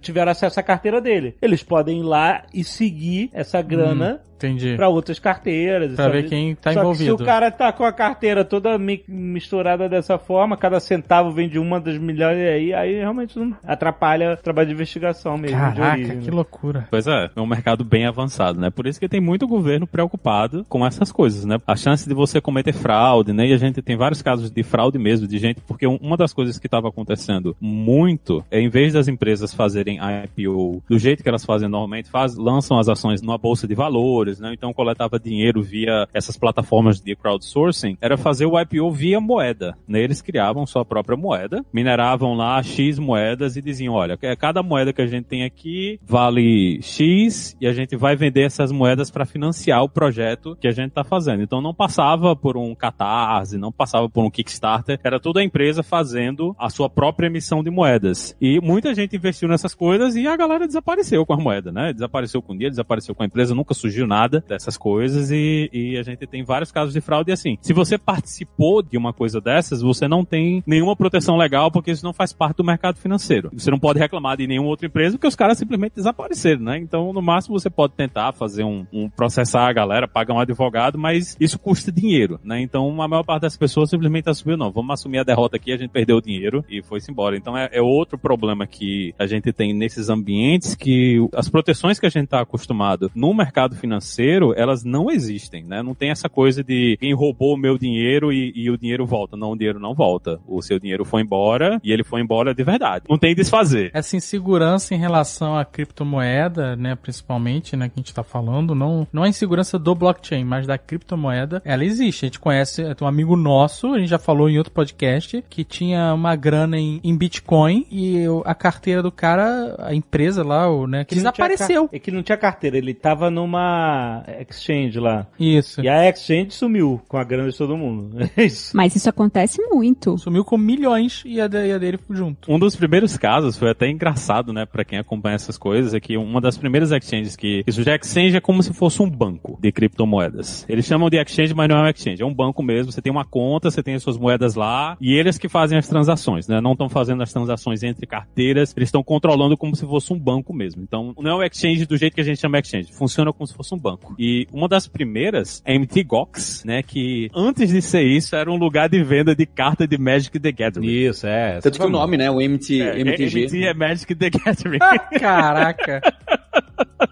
tiveram acesso à carteira dele. Eles podem ir lá e seguir essa grana Entendi. pra outras carteiras. Pra sabe? ver quem tá Só envolvido. Que se o cara tá com a carteira toda mi- misturada dessa forma, cada centavo vem de uma das milhares aí, aí realmente não atrapalha o trabalho de investigação mesmo. de Caraca, origem, que né? loucura. Pois é, é um mercado bem avançado, né? Por isso que tem muito governo preocupado com essas coisas, né? A chance de você cometer fraude, né? E a gente tem vários casos de fraude mesmo, de gente, porque um- uma das coisas que estava acontecendo muito é, em vez das empresas fazerem IPO do jeito que elas fazem normalmente, faz, lançam as ações numa bolsa de valores, né? Então coletava dinheiro via essas plataformas de crowdsourcing, era fazer o IPO via moeda, né? Eles criavam sua própria moeda, mineravam lá X moedas e diziam, olha, é, cada moeda que a gente tem aqui vale X e a gente vai vender essas moedas para financiar o projeto que a gente está fazendo. Então não passava por um Catarse, não passava por um Kickstarter, era toda a empresa fazendo a sua própria emissão de moedas. E muita gente investiu nessas coisas e a galera desapareceu com a moeda, né? Desapareceu com o dia, desapareceu com a empresa, nunca surgiu nada dessas coisas e, e a gente tem vários casos de fraude e assim. Se você participou de uma coisa dessas, você não tem nenhuma proteção legal porque isso não faz parte do mercado financeiro. Você não pode reclamar de nenhuma outra empresa porque os caras simplesmente desapareceram, né? Então, no máximo, você pode tentar fazer um, um processar a galera, pagar um advogado, mas isso custa dinheiro, né? Então, a maior parte das pessoas simplesmente assumiu, não, vamos assumir a derrota aqui, a gente perdeu o dinheiro e foi-se embora. Então, é, é outro problema que a gente tem nesses ambientes que as proteções que a gente está acostumado no mercado financeiro, elas não existem, né? Não tem essa coisa de quem roubou o meu dinheiro e, e o dinheiro volta. Não, o dinheiro não volta. O seu dinheiro foi embora e ele foi embora de verdade. Não tem desfazer. Essa insegurança em relação à criptomoeda, né, principalmente, né, que a gente tá falando, não, não a insegurança do blockchain, mas da criptomoeda, ela existe. A gente conhece, tem um amigo nosso, a gente já falou em outro podcast, que tinha uma grana em, em Bitcoin e a carteira do cara, a empresa lá, o, né, que desapareceu. É que não tinha carteira, ele tava numa exchange lá. Isso. E a exchange sumiu com a grana de todo mundo. É isso. Mas isso acontece muito. Sumiu com milhões e a, de- e a dele junto. Um dos primeiros casos foi até engraçado, né, pra quem acompanha essas coisas, é que uma das primeiras exchanges que isso já exchange é como se fosse um banco de criptomoedas. Eles chamam de exchange, mas não é um exchange, é um banco mesmo. Você tem uma conta, você tem as suas moedas lá e eles que fazem as transações, né? Não estão fazendo as transações entre carteiras, eles estão controlando como se fosse um banco mesmo. Então, não é um exchange do jeito que a gente chama exchange, funciona como se fosse um banco. E uma das primeiras é MT Gox, né, que antes de ser isso era um lugar de venda de carta de Magic the Gathering. Isso, é. Tanto que o nome, né? O MT, É, MTG. MT é Magic the Gathering. Caraca.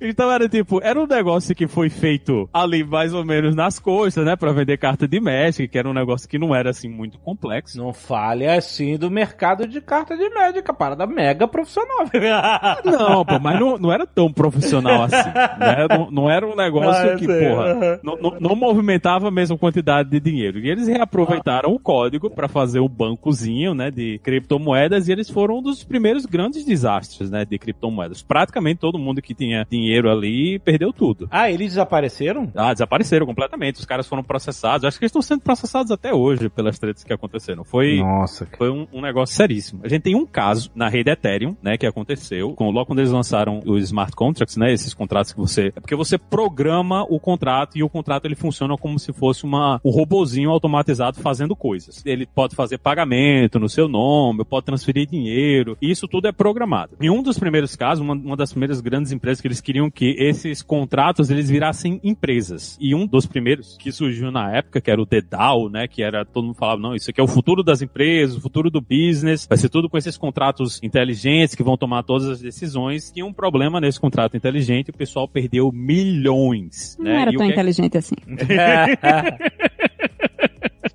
Então era tipo, era um negócio que foi feito ali mais ou menos nas costas, né? Pra vender carta de Magic, que era um negócio que não era assim muito complexo. Não fale assim do mercado de carta de médica, parada mega profissional. Não, pô, mas não, não era tão profissional assim. Né? Não, não era um negócio Ah, que, sei, porra, não, não- não movimentava a mesma quantidade de dinheiro. E eles reaproveitaram o código pra fazer o bancozinho, né, de criptomoedas, e eles foram um dos primeiros grandes desastres, né, de criptomoedas. Praticamente todo mundo que tinha dinheiro ali perdeu tudo. ah, eles desapareceram? Ah, desapareceram completamente. Os caras foram processados. Acho que eles estão sendo processados até hoje pelas tretas que aconteceram. Foi. Nossa, cara. Foi um, um negócio seríssimo. A gente tem um caso na rede Ethereum, né, que aconteceu, com, logo quando eles lançaram os smart contracts, né, esses contratos que você, é porque você programa o contrato e o contrato ele funciona como se fosse uma, um robozinho automatizado fazendo coisas. Ele pode fazer pagamento no seu nome, pode transferir dinheiro, e isso tudo é programado. Em um dos primeiros casos, uma, uma das primeiras grandes empresas que eles queriam que esses contratos eles virassem empresas. E um dos primeiros que surgiu na época, que era o DDAO, né, que era todo mundo falava, não, isso aqui é o futuro das empresas, o futuro do business, vai ser tudo com esses contratos inteligentes que vão tomar todas as decisões. Tinha um problema nesse contrato inteligente, o pessoal perdeu milhões, Não né? era E o tão é- inteligente assim.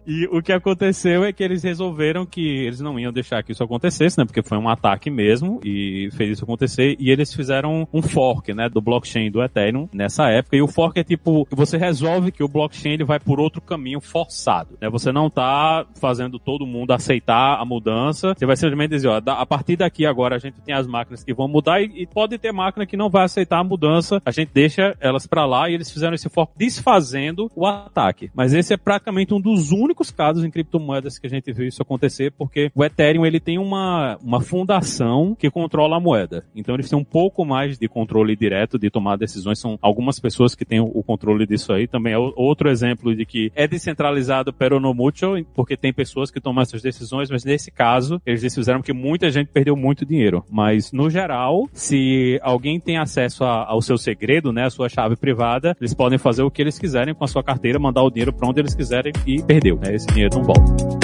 E o que aconteceu é que eles resolveram que eles não iam deixar que isso acontecesse, né? Porque foi um ataque mesmo e fez isso acontecer. E eles fizeram um fork, né? Do blockchain do Ethereum nessa época. E o fork é tipo, você resolve que o blockchain ele vai por outro caminho forçado, né? Você não tá fazendo todo mundo aceitar a mudança. Você vai simplesmente dizer, ó, a partir daqui agora a gente tem as máquinas que vão mudar e, e pode ter máquina que não vai aceitar a mudança. A gente deixa elas pra lá e eles fizeram esse fork desfazendo o ataque. Mas esse é praticamente um dos únicos casos em criptomoedas que a gente viu isso acontecer, porque o Ethereum ele tem uma, uma fundação que controla a moeda. Então eles têm um pouco mais de controle direto de tomar decisões. São algumas pessoas que têm o, controle disso aí. Também é outro exemplo de que é descentralizado pero no mucho, porque tem pessoas que tomam essas decisões, mas nesse caso eles fizeram que muita gente perdeu muito dinheiro. Mas no geral, se alguém tem acesso a- ao seu segredo, né, a sua chave privada, eles podem fazer o que eles quiserem com a sua carteira, mandar o dinheiro pra onde eles quiserem e perdeu, né? Esse dinheiro não volta.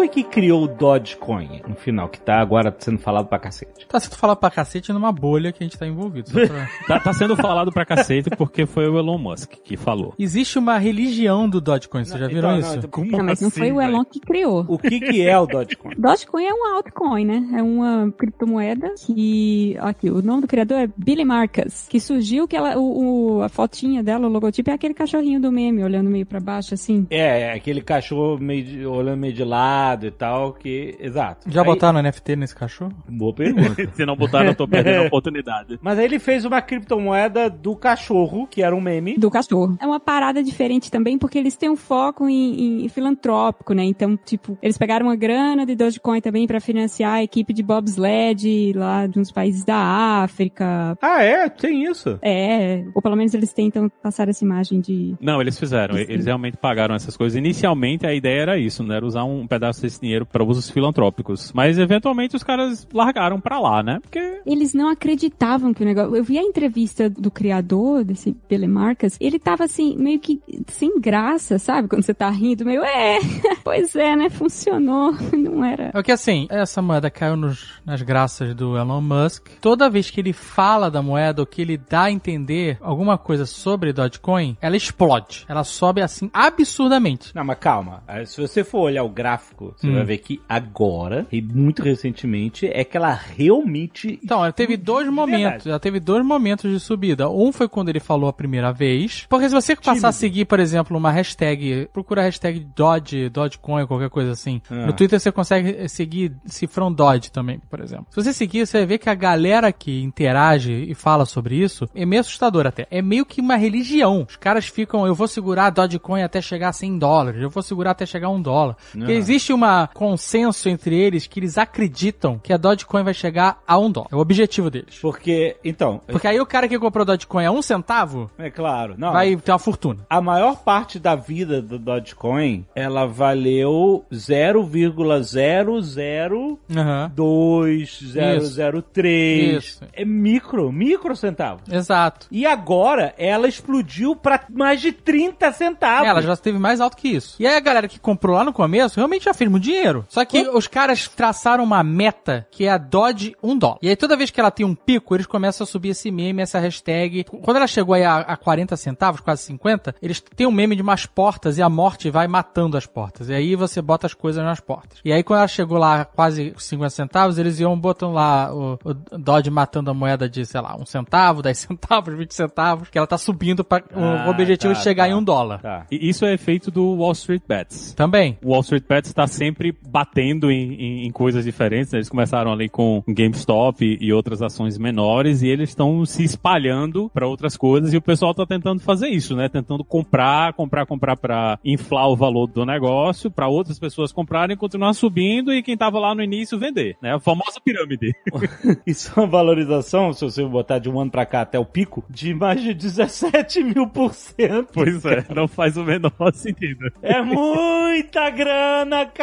Foi que criou o Dogecoin no final, que tá agora sendo falado pra cacete? Tá sendo falado pra cacete numa bolha que a gente tá envolvido. pra- Tá, tá sendo falado pra cacete porque foi o Elon Musk que falou. Existe uma religião do Dogecoin, vocês já viram Então, não, isso? então, Como Não, mas não foi o velho? Elon que criou. O que que é o Dogecoin? Dogecoin é um altcoin, né? É uma criptomoeda que. Aqui, o nome do criador é Billy Marcus. Que surgiu que ela, o, o- a fotinha dela, o logotipo, é aquele cachorrinho do meme, olhando meio pra baixo, assim. É, é aquele cachorro meio de- olhando meio de lado e tal, que... Exato. Já Aí- botaram NFT nesse cachorro? Boa pergunta. Se não botaram, eu tô perdendo a oportunidade. Mas aí ele fez uma criptomoeda do cachorro, que era um meme. Do cachorro. É uma parada diferente também, porque eles têm um foco em, em filantrópico, né? Então, tipo, eles pegaram uma grana de Dogecoin também pra financiar a equipe de bobsled lá de uns países da África. Ah, é? Tem isso? É, ou pelo menos eles tentam passar essa imagem de Não, eles fizeram. Eles realmente pagaram essas coisas. Inicialmente a ideia era isso, né? Era usar um pedaço desse dinheiro para usos filantrópicos. Mas eventualmente os caras largaram pra lá, né? Porque Eles não acreditavam que o negócio. Eu vi a entrevista do criador desse Billy Marcus. Ele tava assim, meio que sem graça, sabe? Quando você tá rindo, meio, é, pois é, né? Funcionou. Não era. É que assim, essa moeda caiu nos- nas graças do Elon Musk. Toda vez que ele fala da moeda ou que ele dá a entender alguma coisa sobre Dogecoin, ela explode. Ela sobe assim absurdamente. Não, mas calma. Aí, Se você for olhar o gráfico, você Hum. vai ver que agora, e muito recentemente, é que ela realmente. Então, ela teve dois momentos. verdade. Ela teve dois momentos de subida. Um foi quando ele falou a primeira vez. Porque se você passar a seguir, por exemplo, uma hashtag, procura a hashtag Dodge, Dogecoin, qualquer coisa assim. Ah. No Twitter você consegue seguir cifrão Dodge também, por exemplo. Se você seguir, você vai ver que a galera que interage e fala sobre isso é meio assustador até. É meio que uma religião. Os caras ficam, eu vou segurar Dogecoin até chegar a 100 dólares, eu vou segurar até chegar a 1 dólar. Porque Ah. existe uma consenso entre eles que eles acreditam que a Dogecoin vai chegar a um dólar. É o objetivo deles. Porque, então, Porque aí o cara que comprou Dogecoin a um centavo é claro, não. vai ter uma fortuna. A maior parte da vida do Dogecoin, ela valeu 0,00203. Isso. É micro, micro centavo. Exato. E agora ela explodiu pra mais de 30 centavos. Ela já esteve mais alto que isso. E aí a galera que comprou lá no começo realmente já fez muito dinheiro. Só que os caras traçaram uma meta que é a Dodge 1 dólar. E aí toda vez que ela tem um pico, eles começam a subir esse meme, essa hashtag. Quando ela chegou aí a, a 40 centavos, quase 50, eles têm um meme de umas portas e a morte vai matando as portas. E aí você bota as coisas nas portas. E aí quando ela chegou lá a quase 50 centavos, eles iam botando lá o, o Dodge matando a moeda de, sei lá, um centavo, 10 centavos, 20 centavos, que ela tá subindo para Ah, o objetivo tá, de chegar tá. em um dólar. Tá. E isso é efeito do Wall Street Bets. Também. O Wall Street Bets está sempre batendo em, em- em coisas diferentes. né? Eles começaram ali com GameStop e, e outras ações menores e eles estão se espalhando para outras coisas e o pessoal está tentando fazer isso, né? Tentando comprar, comprar, comprar para inflar o valor do negócio, para outras pessoas comprarem, continuar subindo e quem estava lá no início vender, né? A famosa pirâmide. Isso é uma valorização, se você botar de um ano pra cá até o pico, de mais de 17 mil por cento. pois é, não faz o menor sentido. É muita grana, cara!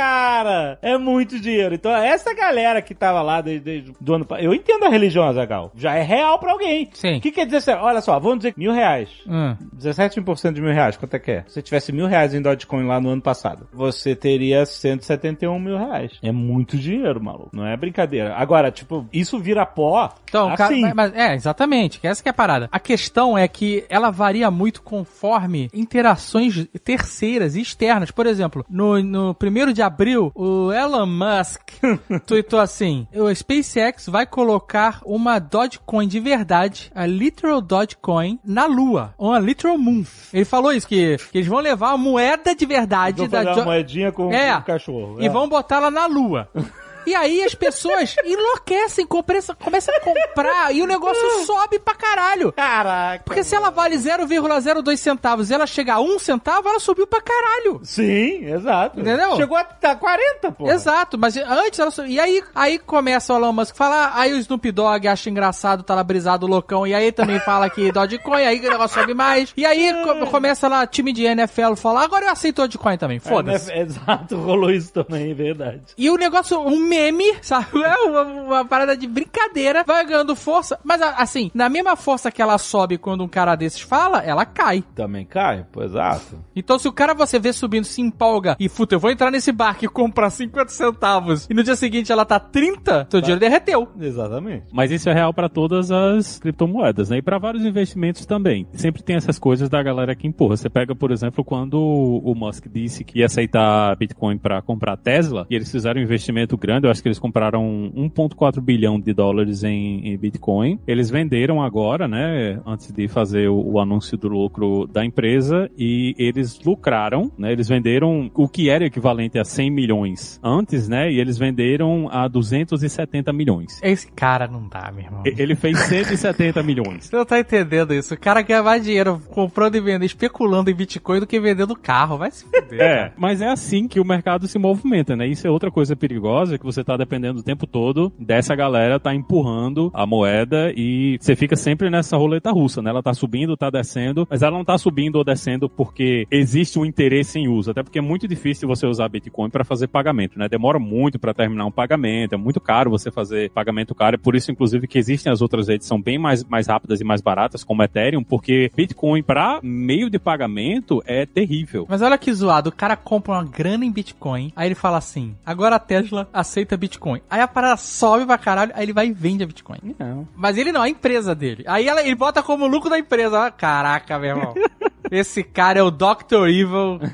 É muito dinheiro. Então, essa galera que tava lá desde, desde do ano passado. Eu entendo a religião, Azagal. Já é real pra alguém. Sim. O que quer dizer? assim, Olha só, vamos dizer mil reais. Hum. 17% de mil reais, quanto é que é? Se você tivesse mil reais em Dogecoin lá no ano passado, você teria 171 mil reais. É muito dinheiro, maluco. Não é brincadeira. Agora, tipo, isso vira pó. Então, cara, assim. mas- mas- é, exatamente, essa que é a parada. A questão é que ela varia muito conforme interações terceiras e externas. Por exemplo, no, no 1 de abril, o Elon Musk tweetou assim, o SpaceX vai colocar uma Dogecoin de verdade, a Literal Dogecoin, na Lua, uma Literal Moon. Ele falou isso, que, que eles vão levar a moeda de verdade da Jo- moedinha com, É. com o cachorro. e É. vão botar ela na lua. E aí as pessoas enlouquecem, começam, começam a comprar e o negócio sobe pra caralho. Caraca. Porque se ela vale 0,02 centavos e ela chega a 1 centavo, ela subiu pra caralho. Sim, exato. Entendeu? Chegou a tá 40, pô. Exato, mas antes ela subiu. E aí, aí começa o Elon Musk falar, aí o Snoop Dogg acha engraçado, tá lá brisado loucão, e aí também fala que Dogecoin, aí o negócio sobe mais. E aí co- começa lá, time de NFL falar, agora eu aceito Dogecoin também, foda-se. É, Exato, rolou isso também, é verdade. E o negócio, um meme, sabe? É uma, uma parada de brincadeira, vai ganhando força. Mas assim, na mesma força que ela sobe quando um cara desses fala, ela cai. Também cai, pô, exato. Então se o cara você vê subindo, se empolga e, puta, eu vou entrar nesse barco e comprar 50 centavos e no dia seguinte ela tá 30, teu dinheiro derreteu. Exatamente. Mas isso é real para todas as criptomoedas, né? E para vários investimentos também. Sempre tem essas coisas da galera que empurra. Você pega, por exemplo, quando o Musk disse que ia aceitar Bitcoin para comprar Tesla, e eles fizeram um investimento grande, eu acho que eles compraram 1.4 bilhão de dólares em, em Bitcoin. Eles venderam agora, né, antes de fazer o, o anúncio do lucro da empresa, e eles lucraram, né? Eles venderam o que era equivalente a 100 milhões antes, né? E eles venderam a 270 milhões. Esse cara não dá, meu irmão. Ele fez 170 milhões. Você não tá entendendo isso. O cara quer mais dinheiro comprando e vendendo, especulando em Bitcoin do que vendendo carro. Vai se fuder. É, mas é assim que o mercado se movimenta, né? Isso é outra coisa perigosa, que você tá dependendo o tempo todo dessa galera tá empurrando a moeda e você fica sempre nessa roleta russa, né? Ela tá subindo, tá descendo, mas ela não tá subindo ou descendo porque existe um interesse em uso, até porque é muito difícil você usar Bitcoin para fazer pagamento, né? Demora muito para terminar um pagamento, é muito caro você fazer pagamento caro, é por isso inclusive que existem as outras redes são bem mais, mais rápidas e mais baratas, como Ethereum, porque Bitcoin para meio de pagamento é terrível. Mas olha que zoado, o cara compra uma grana em Bitcoin, aí ele fala assim, agora a Tesla aceita Bitcoin. Aí a parada sobe pra caralho, aí ele vai e vende a Bitcoin. Não. Mas ele não, a empresa dele. Aí ela- ele bota como lucro da empresa. Caraca, meu irmão. Esse cara é o Dr. Evil.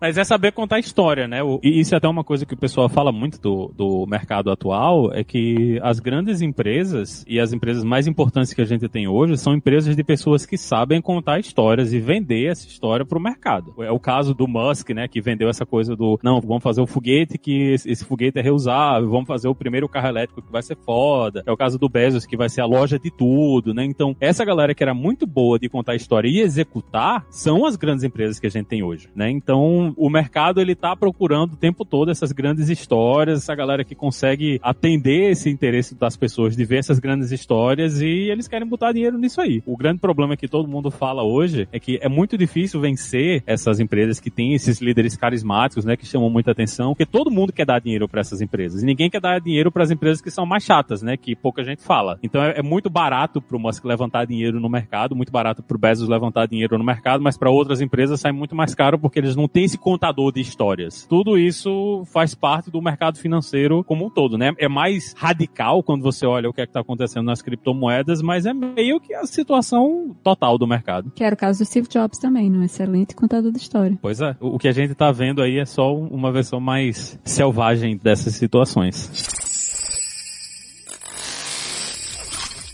Mas é saber contar história, né? E isso é até uma coisa que o pessoal fala muito do, do mercado atual, é que as grandes empresas e as empresas mais importantes que a gente tem hoje são empresas de pessoas que sabem contar histórias e vender essa história para o mercado. É o caso do Musk, né? Que vendeu essa coisa do, não, vamos fazer o foguete que esse, esse foguete é reusável, vamos fazer o primeiro carro elétrico que vai ser foda. É o caso do Bezos, que vai ser a loja de tudo, né? Então, essa galera que era muito boa de contar história e executar são as grandes empresas que a gente tem hoje, né? Então, o mercado ele tá procurando o tempo todo essas grandes histórias, essa galera que consegue atender esse interesse das pessoas de ver essas grandes histórias e eles querem botar dinheiro nisso aí. O grande problema que todo mundo fala hoje é que é muito difícil vencer essas empresas que têm esses líderes carismáticos, né, que chamam muita atenção, porque todo mundo quer dar dinheiro para essas empresas. E ninguém quer dar dinheiro para as empresas que são mais chatas, né, que pouca gente fala. Então é, é muito barato pro Musk levantar dinheiro no mercado, muito barato pro Bezos levantar dinheiro no mercado, mas para outras empresas sai muito mais caro porque eles não têm esse contador de histórias. Tudo isso faz parte do mercado financeiro como um todo, né? É mais radical quando você olha o que é que tá acontecendo nas criptomoedas, mas é meio que a situação total do mercado. Que era o caso do Steve Jobs também, um excelente contador de história. Pois é, o que a gente tá vendo aí é só uma versão mais selvagem dessas situações.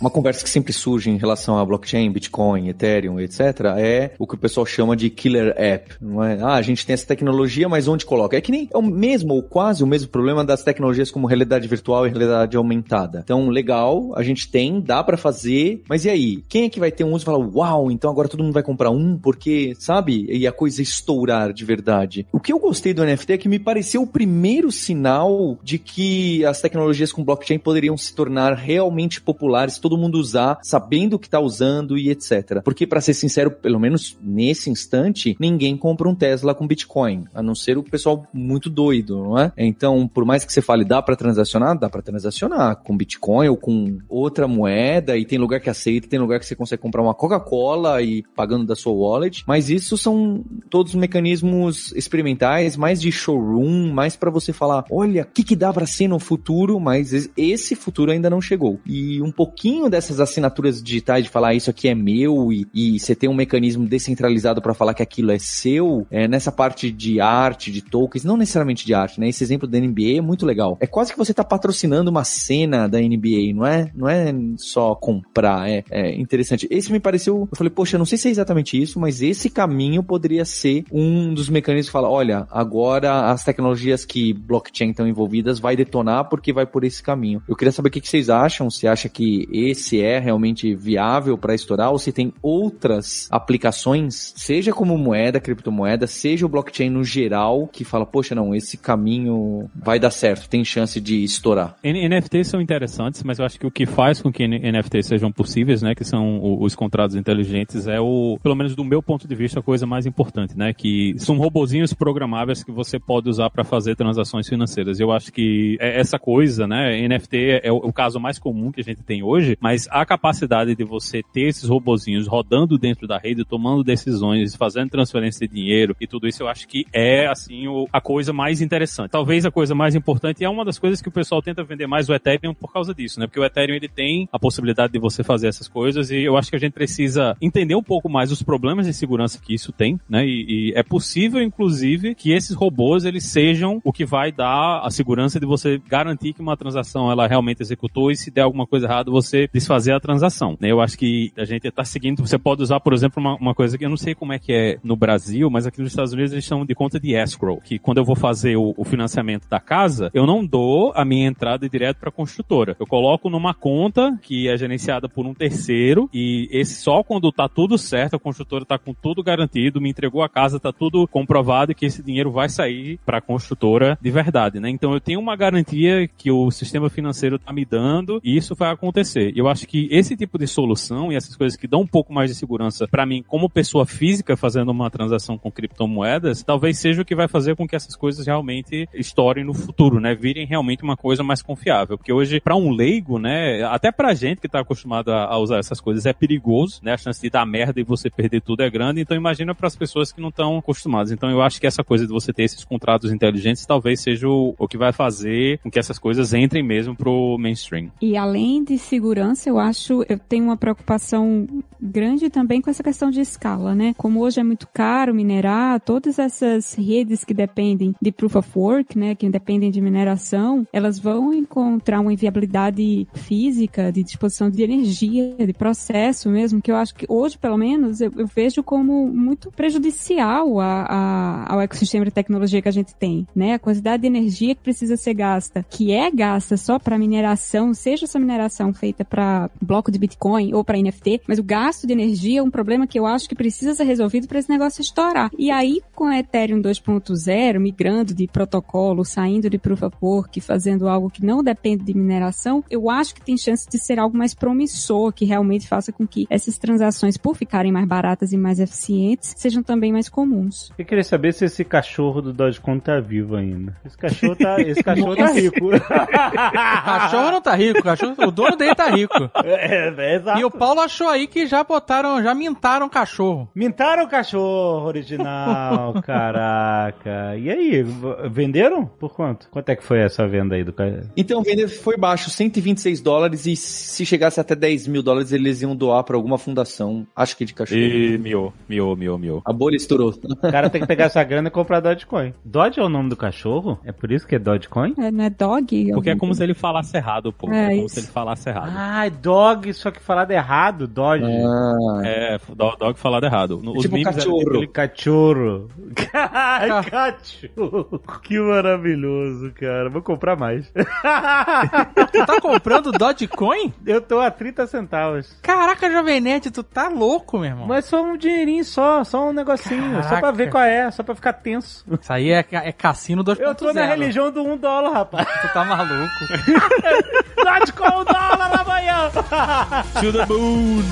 Uma conversa que sempre surge em relação a blockchain, Bitcoin, Ethereum, etc., é o que o pessoal chama de killer app. Não é? Ah, a gente tem essa tecnologia, mas onde coloca? É que nem é o mesmo ou quase o mesmo problema das tecnologias como realidade virtual e realidade aumentada. Então, legal, a gente tem, dá para fazer, mas e aí? Quem é que vai ter um uso e falar, uau, então agora todo mundo vai comprar um, porque, sabe? E a coisa estourar de verdade. O que eu gostei do NFT é que me pareceu o primeiro sinal de que as tecnologias com blockchain poderiam se tornar realmente populares, todo todo mundo usar, sabendo o que tá usando e etc. Porque, para ser sincero, pelo menos nesse instante, ninguém compra um Tesla com Bitcoin, a não ser o pessoal muito doido, não é? Então, por mais que você fale, dá para transacionar? Dá para transacionar com Bitcoin ou com outra moeda, e tem lugar que aceita, tem lugar que você consegue comprar uma Coca-Cola e pagando da sua wallet, mas isso são todos mecanismos experimentais, mais de showroom, mais para você falar, olha, o que, que dá para ser no futuro, mas esse futuro ainda não chegou. E um pouquinho pouquinho dessas assinaturas digitais de falar isso aqui é meu e, e você tem um mecanismo descentralizado para falar que aquilo é seu, é, nessa parte de arte, de tokens, não necessariamente de arte, né? Esse exemplo da NBA é muito legal. É quase que você tá patrocinando uma cena da NBA, não é? Não é só comprar, é, é interessante. Esse me pareceu, eu falei, poxa, não sei se é exatamente isso, mas esse caminho poderia ser um dos mecanismos que fala, olha, agora as tecnologias que blockchain estão envolvidas vai detonar porque vai por esse caminho. Eu queria saber o que vocês acham, se acha que se é realmente viável para estourar ou se tem outras aplicações, seja como moeda, criptomoeda, seja o blockchain no geral, que fala, poxa, não, esse caminho vai dar certo, tem chance de estourar. NFTs são interessantes, mas eu acho que o que faz com que NFTs sejam possíveis, né, que são os contratos inteligentes, é o, pelo menos do meu ponto de vista, a coisa mais importante, né, que são robozinhos programáveis que você pode usar para fazer transações financeiras. Eu acho que é essa coisa, né, NFT é o caso mais comum que a gente tem hoje, mas a capacidade de você ter esses robozinhos rodando dentro da rede, tomando decisões, fazendo transferência de dinheiro e tudo isso, eu acho que é, assim, o, a coisa mais interessante. Talvez a coisa mais importante e é uma das coisas que o pessoal tenta vender mais o Ethereum por causa disso, né? Porque o Ethereum, ele tem a possibilidade de você fazer essas coisas e eu acho que a gente precisa entender um pouco mais os problemas de segurança que isso tem, né? E, e é possível, inclusive, que esses robôs, eles sejam o que vai dar a segurança de você garantir que uma transação, ela realmente executou e se der alguma coisa errada, você desfazer a transação. Né? Eu acho que a gente está seguindo, você pode usar, por exemplo, uma, uma, coisa que eu não sei como é que é no Brasil, mas aqui nos Estados Unidos eles chamam de conta de escrow, que quando eu vou fazer o, o financiamento da casa, eu não dou a minha entrada direto para a construtora. Eu coloco numa conta que é gerenciada por um terceiro e esse só quando tá tudo certo, a construtora tá com tudo garantido, me entregou a casa, tá tudo comprovado que esse dinheiro vai sair para a construtora de verdade, né? Então eu tenho uma garantia que o sistema financeiro tá me dando e isso vai acontecer. Eu acho que esse tipo de solução e essas coisas que dão um pouco mais de segurança para mim como pessoa física fazendo uma transação com criptomoedas, talvez seja o que vai fazer com que essas coisas realmente estourem no futuro, né? Virem realmente uma coisa mais confiável. Porque hoje, para um leigo, né, até pra gente que tá acostumado a, usar essas coisas, é perigoso, né? A chance de dar merda e você perder tudo é grande. Então imagina para as pessoas que não estão acostumadas. Então eu acho que essa coisa de você ter esses contratos inteligentes talvez seja o, o que vai fazer com que essas coisas entrem mesmo pro mainstream. E além de segurança, eu acho eu tenho uma preocupação grande também com essa questão de escala, né? Como hoje é muito caro minerar, todas essas redes que dependem de proof of work, né, que dependem de mineração, elas vão encontrar uma inviabilidade física, de disposição de energia, de processo mesmo, que eu acho que hoje, pelo menos, eu, eu vejo como muito prejudicial a, a, ao ecossistema de tecnologia que a gente tem, né? A quantidade de energia que precisa ser gasta, que é gasta só para mineração, seja essa mineração feita para bloco de Bitcoin ou para NFT, mas o gasto de energia é um problema que eu acho que precisa ser resolvido para esse negócio estourar. E aí, com a Ethereum 2.0, migrando de protocolo, saindo de Proof of Work, fazendo algo que não depende de mineração, eu acho que tem chance de ser algo mais promissor, que realmente faça com que essas transações, por ficarem mais baratas e mais eficientes, sejam também mais comuns. Eu queria saber se esse cachorro do Dogecoin tá vivo ainda. Esse cachorro tá, esse cachorro tá rico. O cachorro não tá rico, o, cachorro, o dono dele tá rico. É, é, exato. E o Paulo achou aí que já botaram, já mintaram o cachorro. Mintaram o cachorro original, caraca. E aí, venderam? Por quanto? Quanto é que foi essa venda aí do cachorro? Então, vender foi baixo, 126 dólares, e se chegasse até 10 mil dólares, eles iam doar pra alguma fundação, acho que de cachorro. E miou, miou, miou, miou. A bolha estourou. O cara tem que pegar essa grana e comprar Dogecoin. Dodge é o nome do cachorro? É por isso que é Dogecoin? É, não é dog? Porque é como se ele falasse errado, pô. É É, como isso. se ele falasse errado. Ah, é dog, só que falado errado, Dodge. Ah, É, do- dog falado errado. No- Os Tipo memes eram cachorro. Cachorro. Ai, cachorro. Que maravilhoso, cara. Vou comprar mais. Tu tá comprando Dogecoin? Eu tô a 30 centavos. Caraca, Jovem Nerd, tu tá louco, meu irmão. Mas só um dinheirinho só, só um negocinho. Só pra Caraca. ver qual é, só pra ficar tenso. Isso aí é, é cassino 2.0. Eu tô na religião do um dólar, rapaz. Tu tá maluco. Dogecoin um dólar amanhã. To the moon!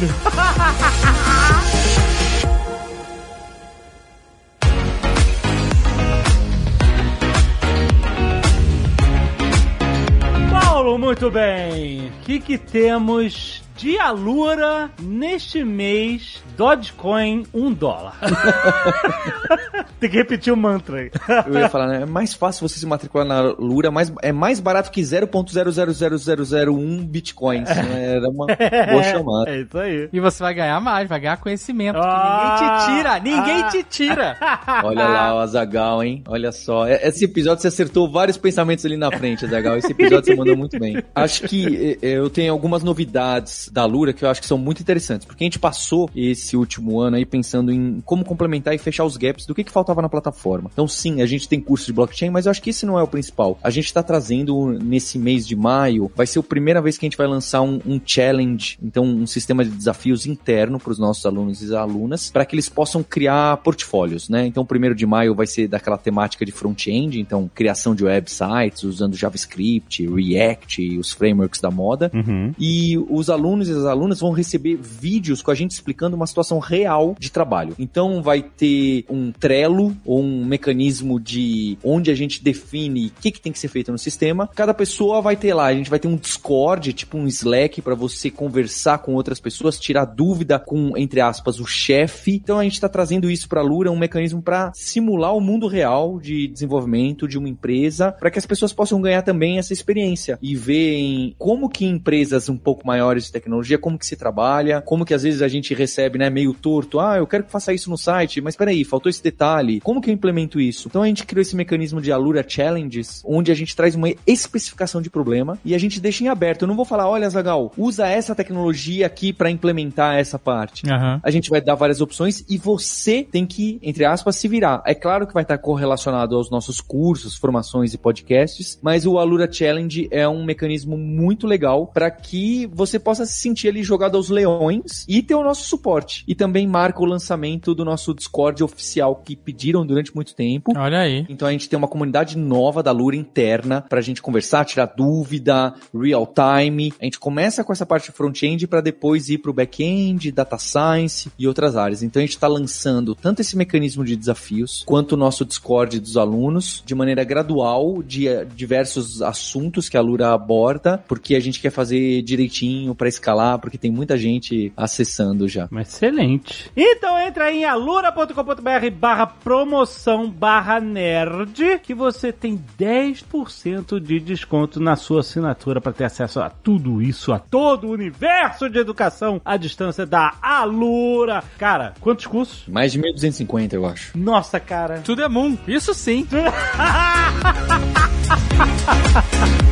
Paulo, muito bem. O que, que temos de Alura neste mês? Dogecoin, um dólar. Tem que repetir o mantra aí. eu ia falar, né? É mais fácil você se matricular na Lura, mais, é mais barato que 0.000001 bitcoins. né? Era uma boa chamada. É isso aí. E você vai ganhar mais, vai ganhar conhecimento. Ah, ninguém te tira, ninguém ah. te tira. Olha lá o Azagal, hein? Olha só. É- Esse episódio você acertou vários pensamentos ali na frente, Azagal. Esse episódio você mandou muito bem. Acho que eh, eu tenho algumas novidades da Lura que eu acho que são muito interessantes, porque a gente passou esse último ano aí pensando em como complementar e fechar os gaps do que, que faltava na plataforma. Então, sim, a gente tem curso de blockchain, mas eu acho que esse não é o principal. A gente está trazendo nesse mês de maio, vai ser a primeira vez que a gente vai lançar um, um challenge, então um sistema de desafios interno para os nossos alunos e alunas, para que eles possam criar portfólios, né? Então, o primeiro de maio vai ser daquela temática de front-end, então criação de websites usando JavaScript, React e os frameworks da moda. Uhum. E os alunos e as alunas vão receber vídeos com a gente explicando uma situação real de trabalho. Então vai ter um Trello ou um mecanismo de onde a gente define o que, que tem que ser feito no sistema. Cada pessoa vai ter lá, a gente vai ter um Discord, tipo um Slack para você conversar com outras pessoas, tirar dúvida com entre aspas o chefe. Então a gente está trazendo isso para a Lura, um mecanismo para simular o mundo real de desenvolvimento de uma empresa, para que as pessoas possam ganhar também essa experiência e verem como que empresas um pouco maiores de tecnologia, como que se trabalha, como que às vezes a gente recebe, né, meio torto, ah, eu quero que faça isso no site, mas peraí, faltou esse detalhe, como que eu implemento isso? Então a gente criou esse mecanismo de Alura Challenges, onde a gente traz uma especificação de problema e a gente deixa em aberto. Eu não vou falar, olha, Zagal, usa essa tecnologia aqui para implementar essa parte. Aham. A gente vai dar várias opções e você tem que, entre aspas, se virar. É claro que vai estar correlacionado aos nossos cursos, formações e podcasts, mas o Alura Challenge é um mecanismo muito legal para que você possa se sentir ali jogado aos leões e ter o nosso suporte. E também marca o lançamento do nosso Discord oficial que pediram durante muito tempo. Olha aí. Então a gente tem uma comunidade nova da Lura interna pra gente conversar, tirar dúvida, real time. A gente começa com essa parte front-end para depois ir pro back-end, data science e outras áreas. Então a gente está lançando tanto esse mecanismo de desafios quanto o nosso Discord dos alunos de maneira gradual de eh, diversos assuntos que a Lura aborda, porque a gente quer fazer direitinho para escalar, porque tem muita gente acessando já. Excelente. Então entra aí em alura.com.br barra promoção barra nerd que você tem 10% de desconto na sua assinatura para ter acesso a tudo isso, a todo o universo de educação à distância da Alura. Cara, quantos cursos? Mais de 1.250, eu acho. Nossa, cara. Tudo é Moon. Isso sim.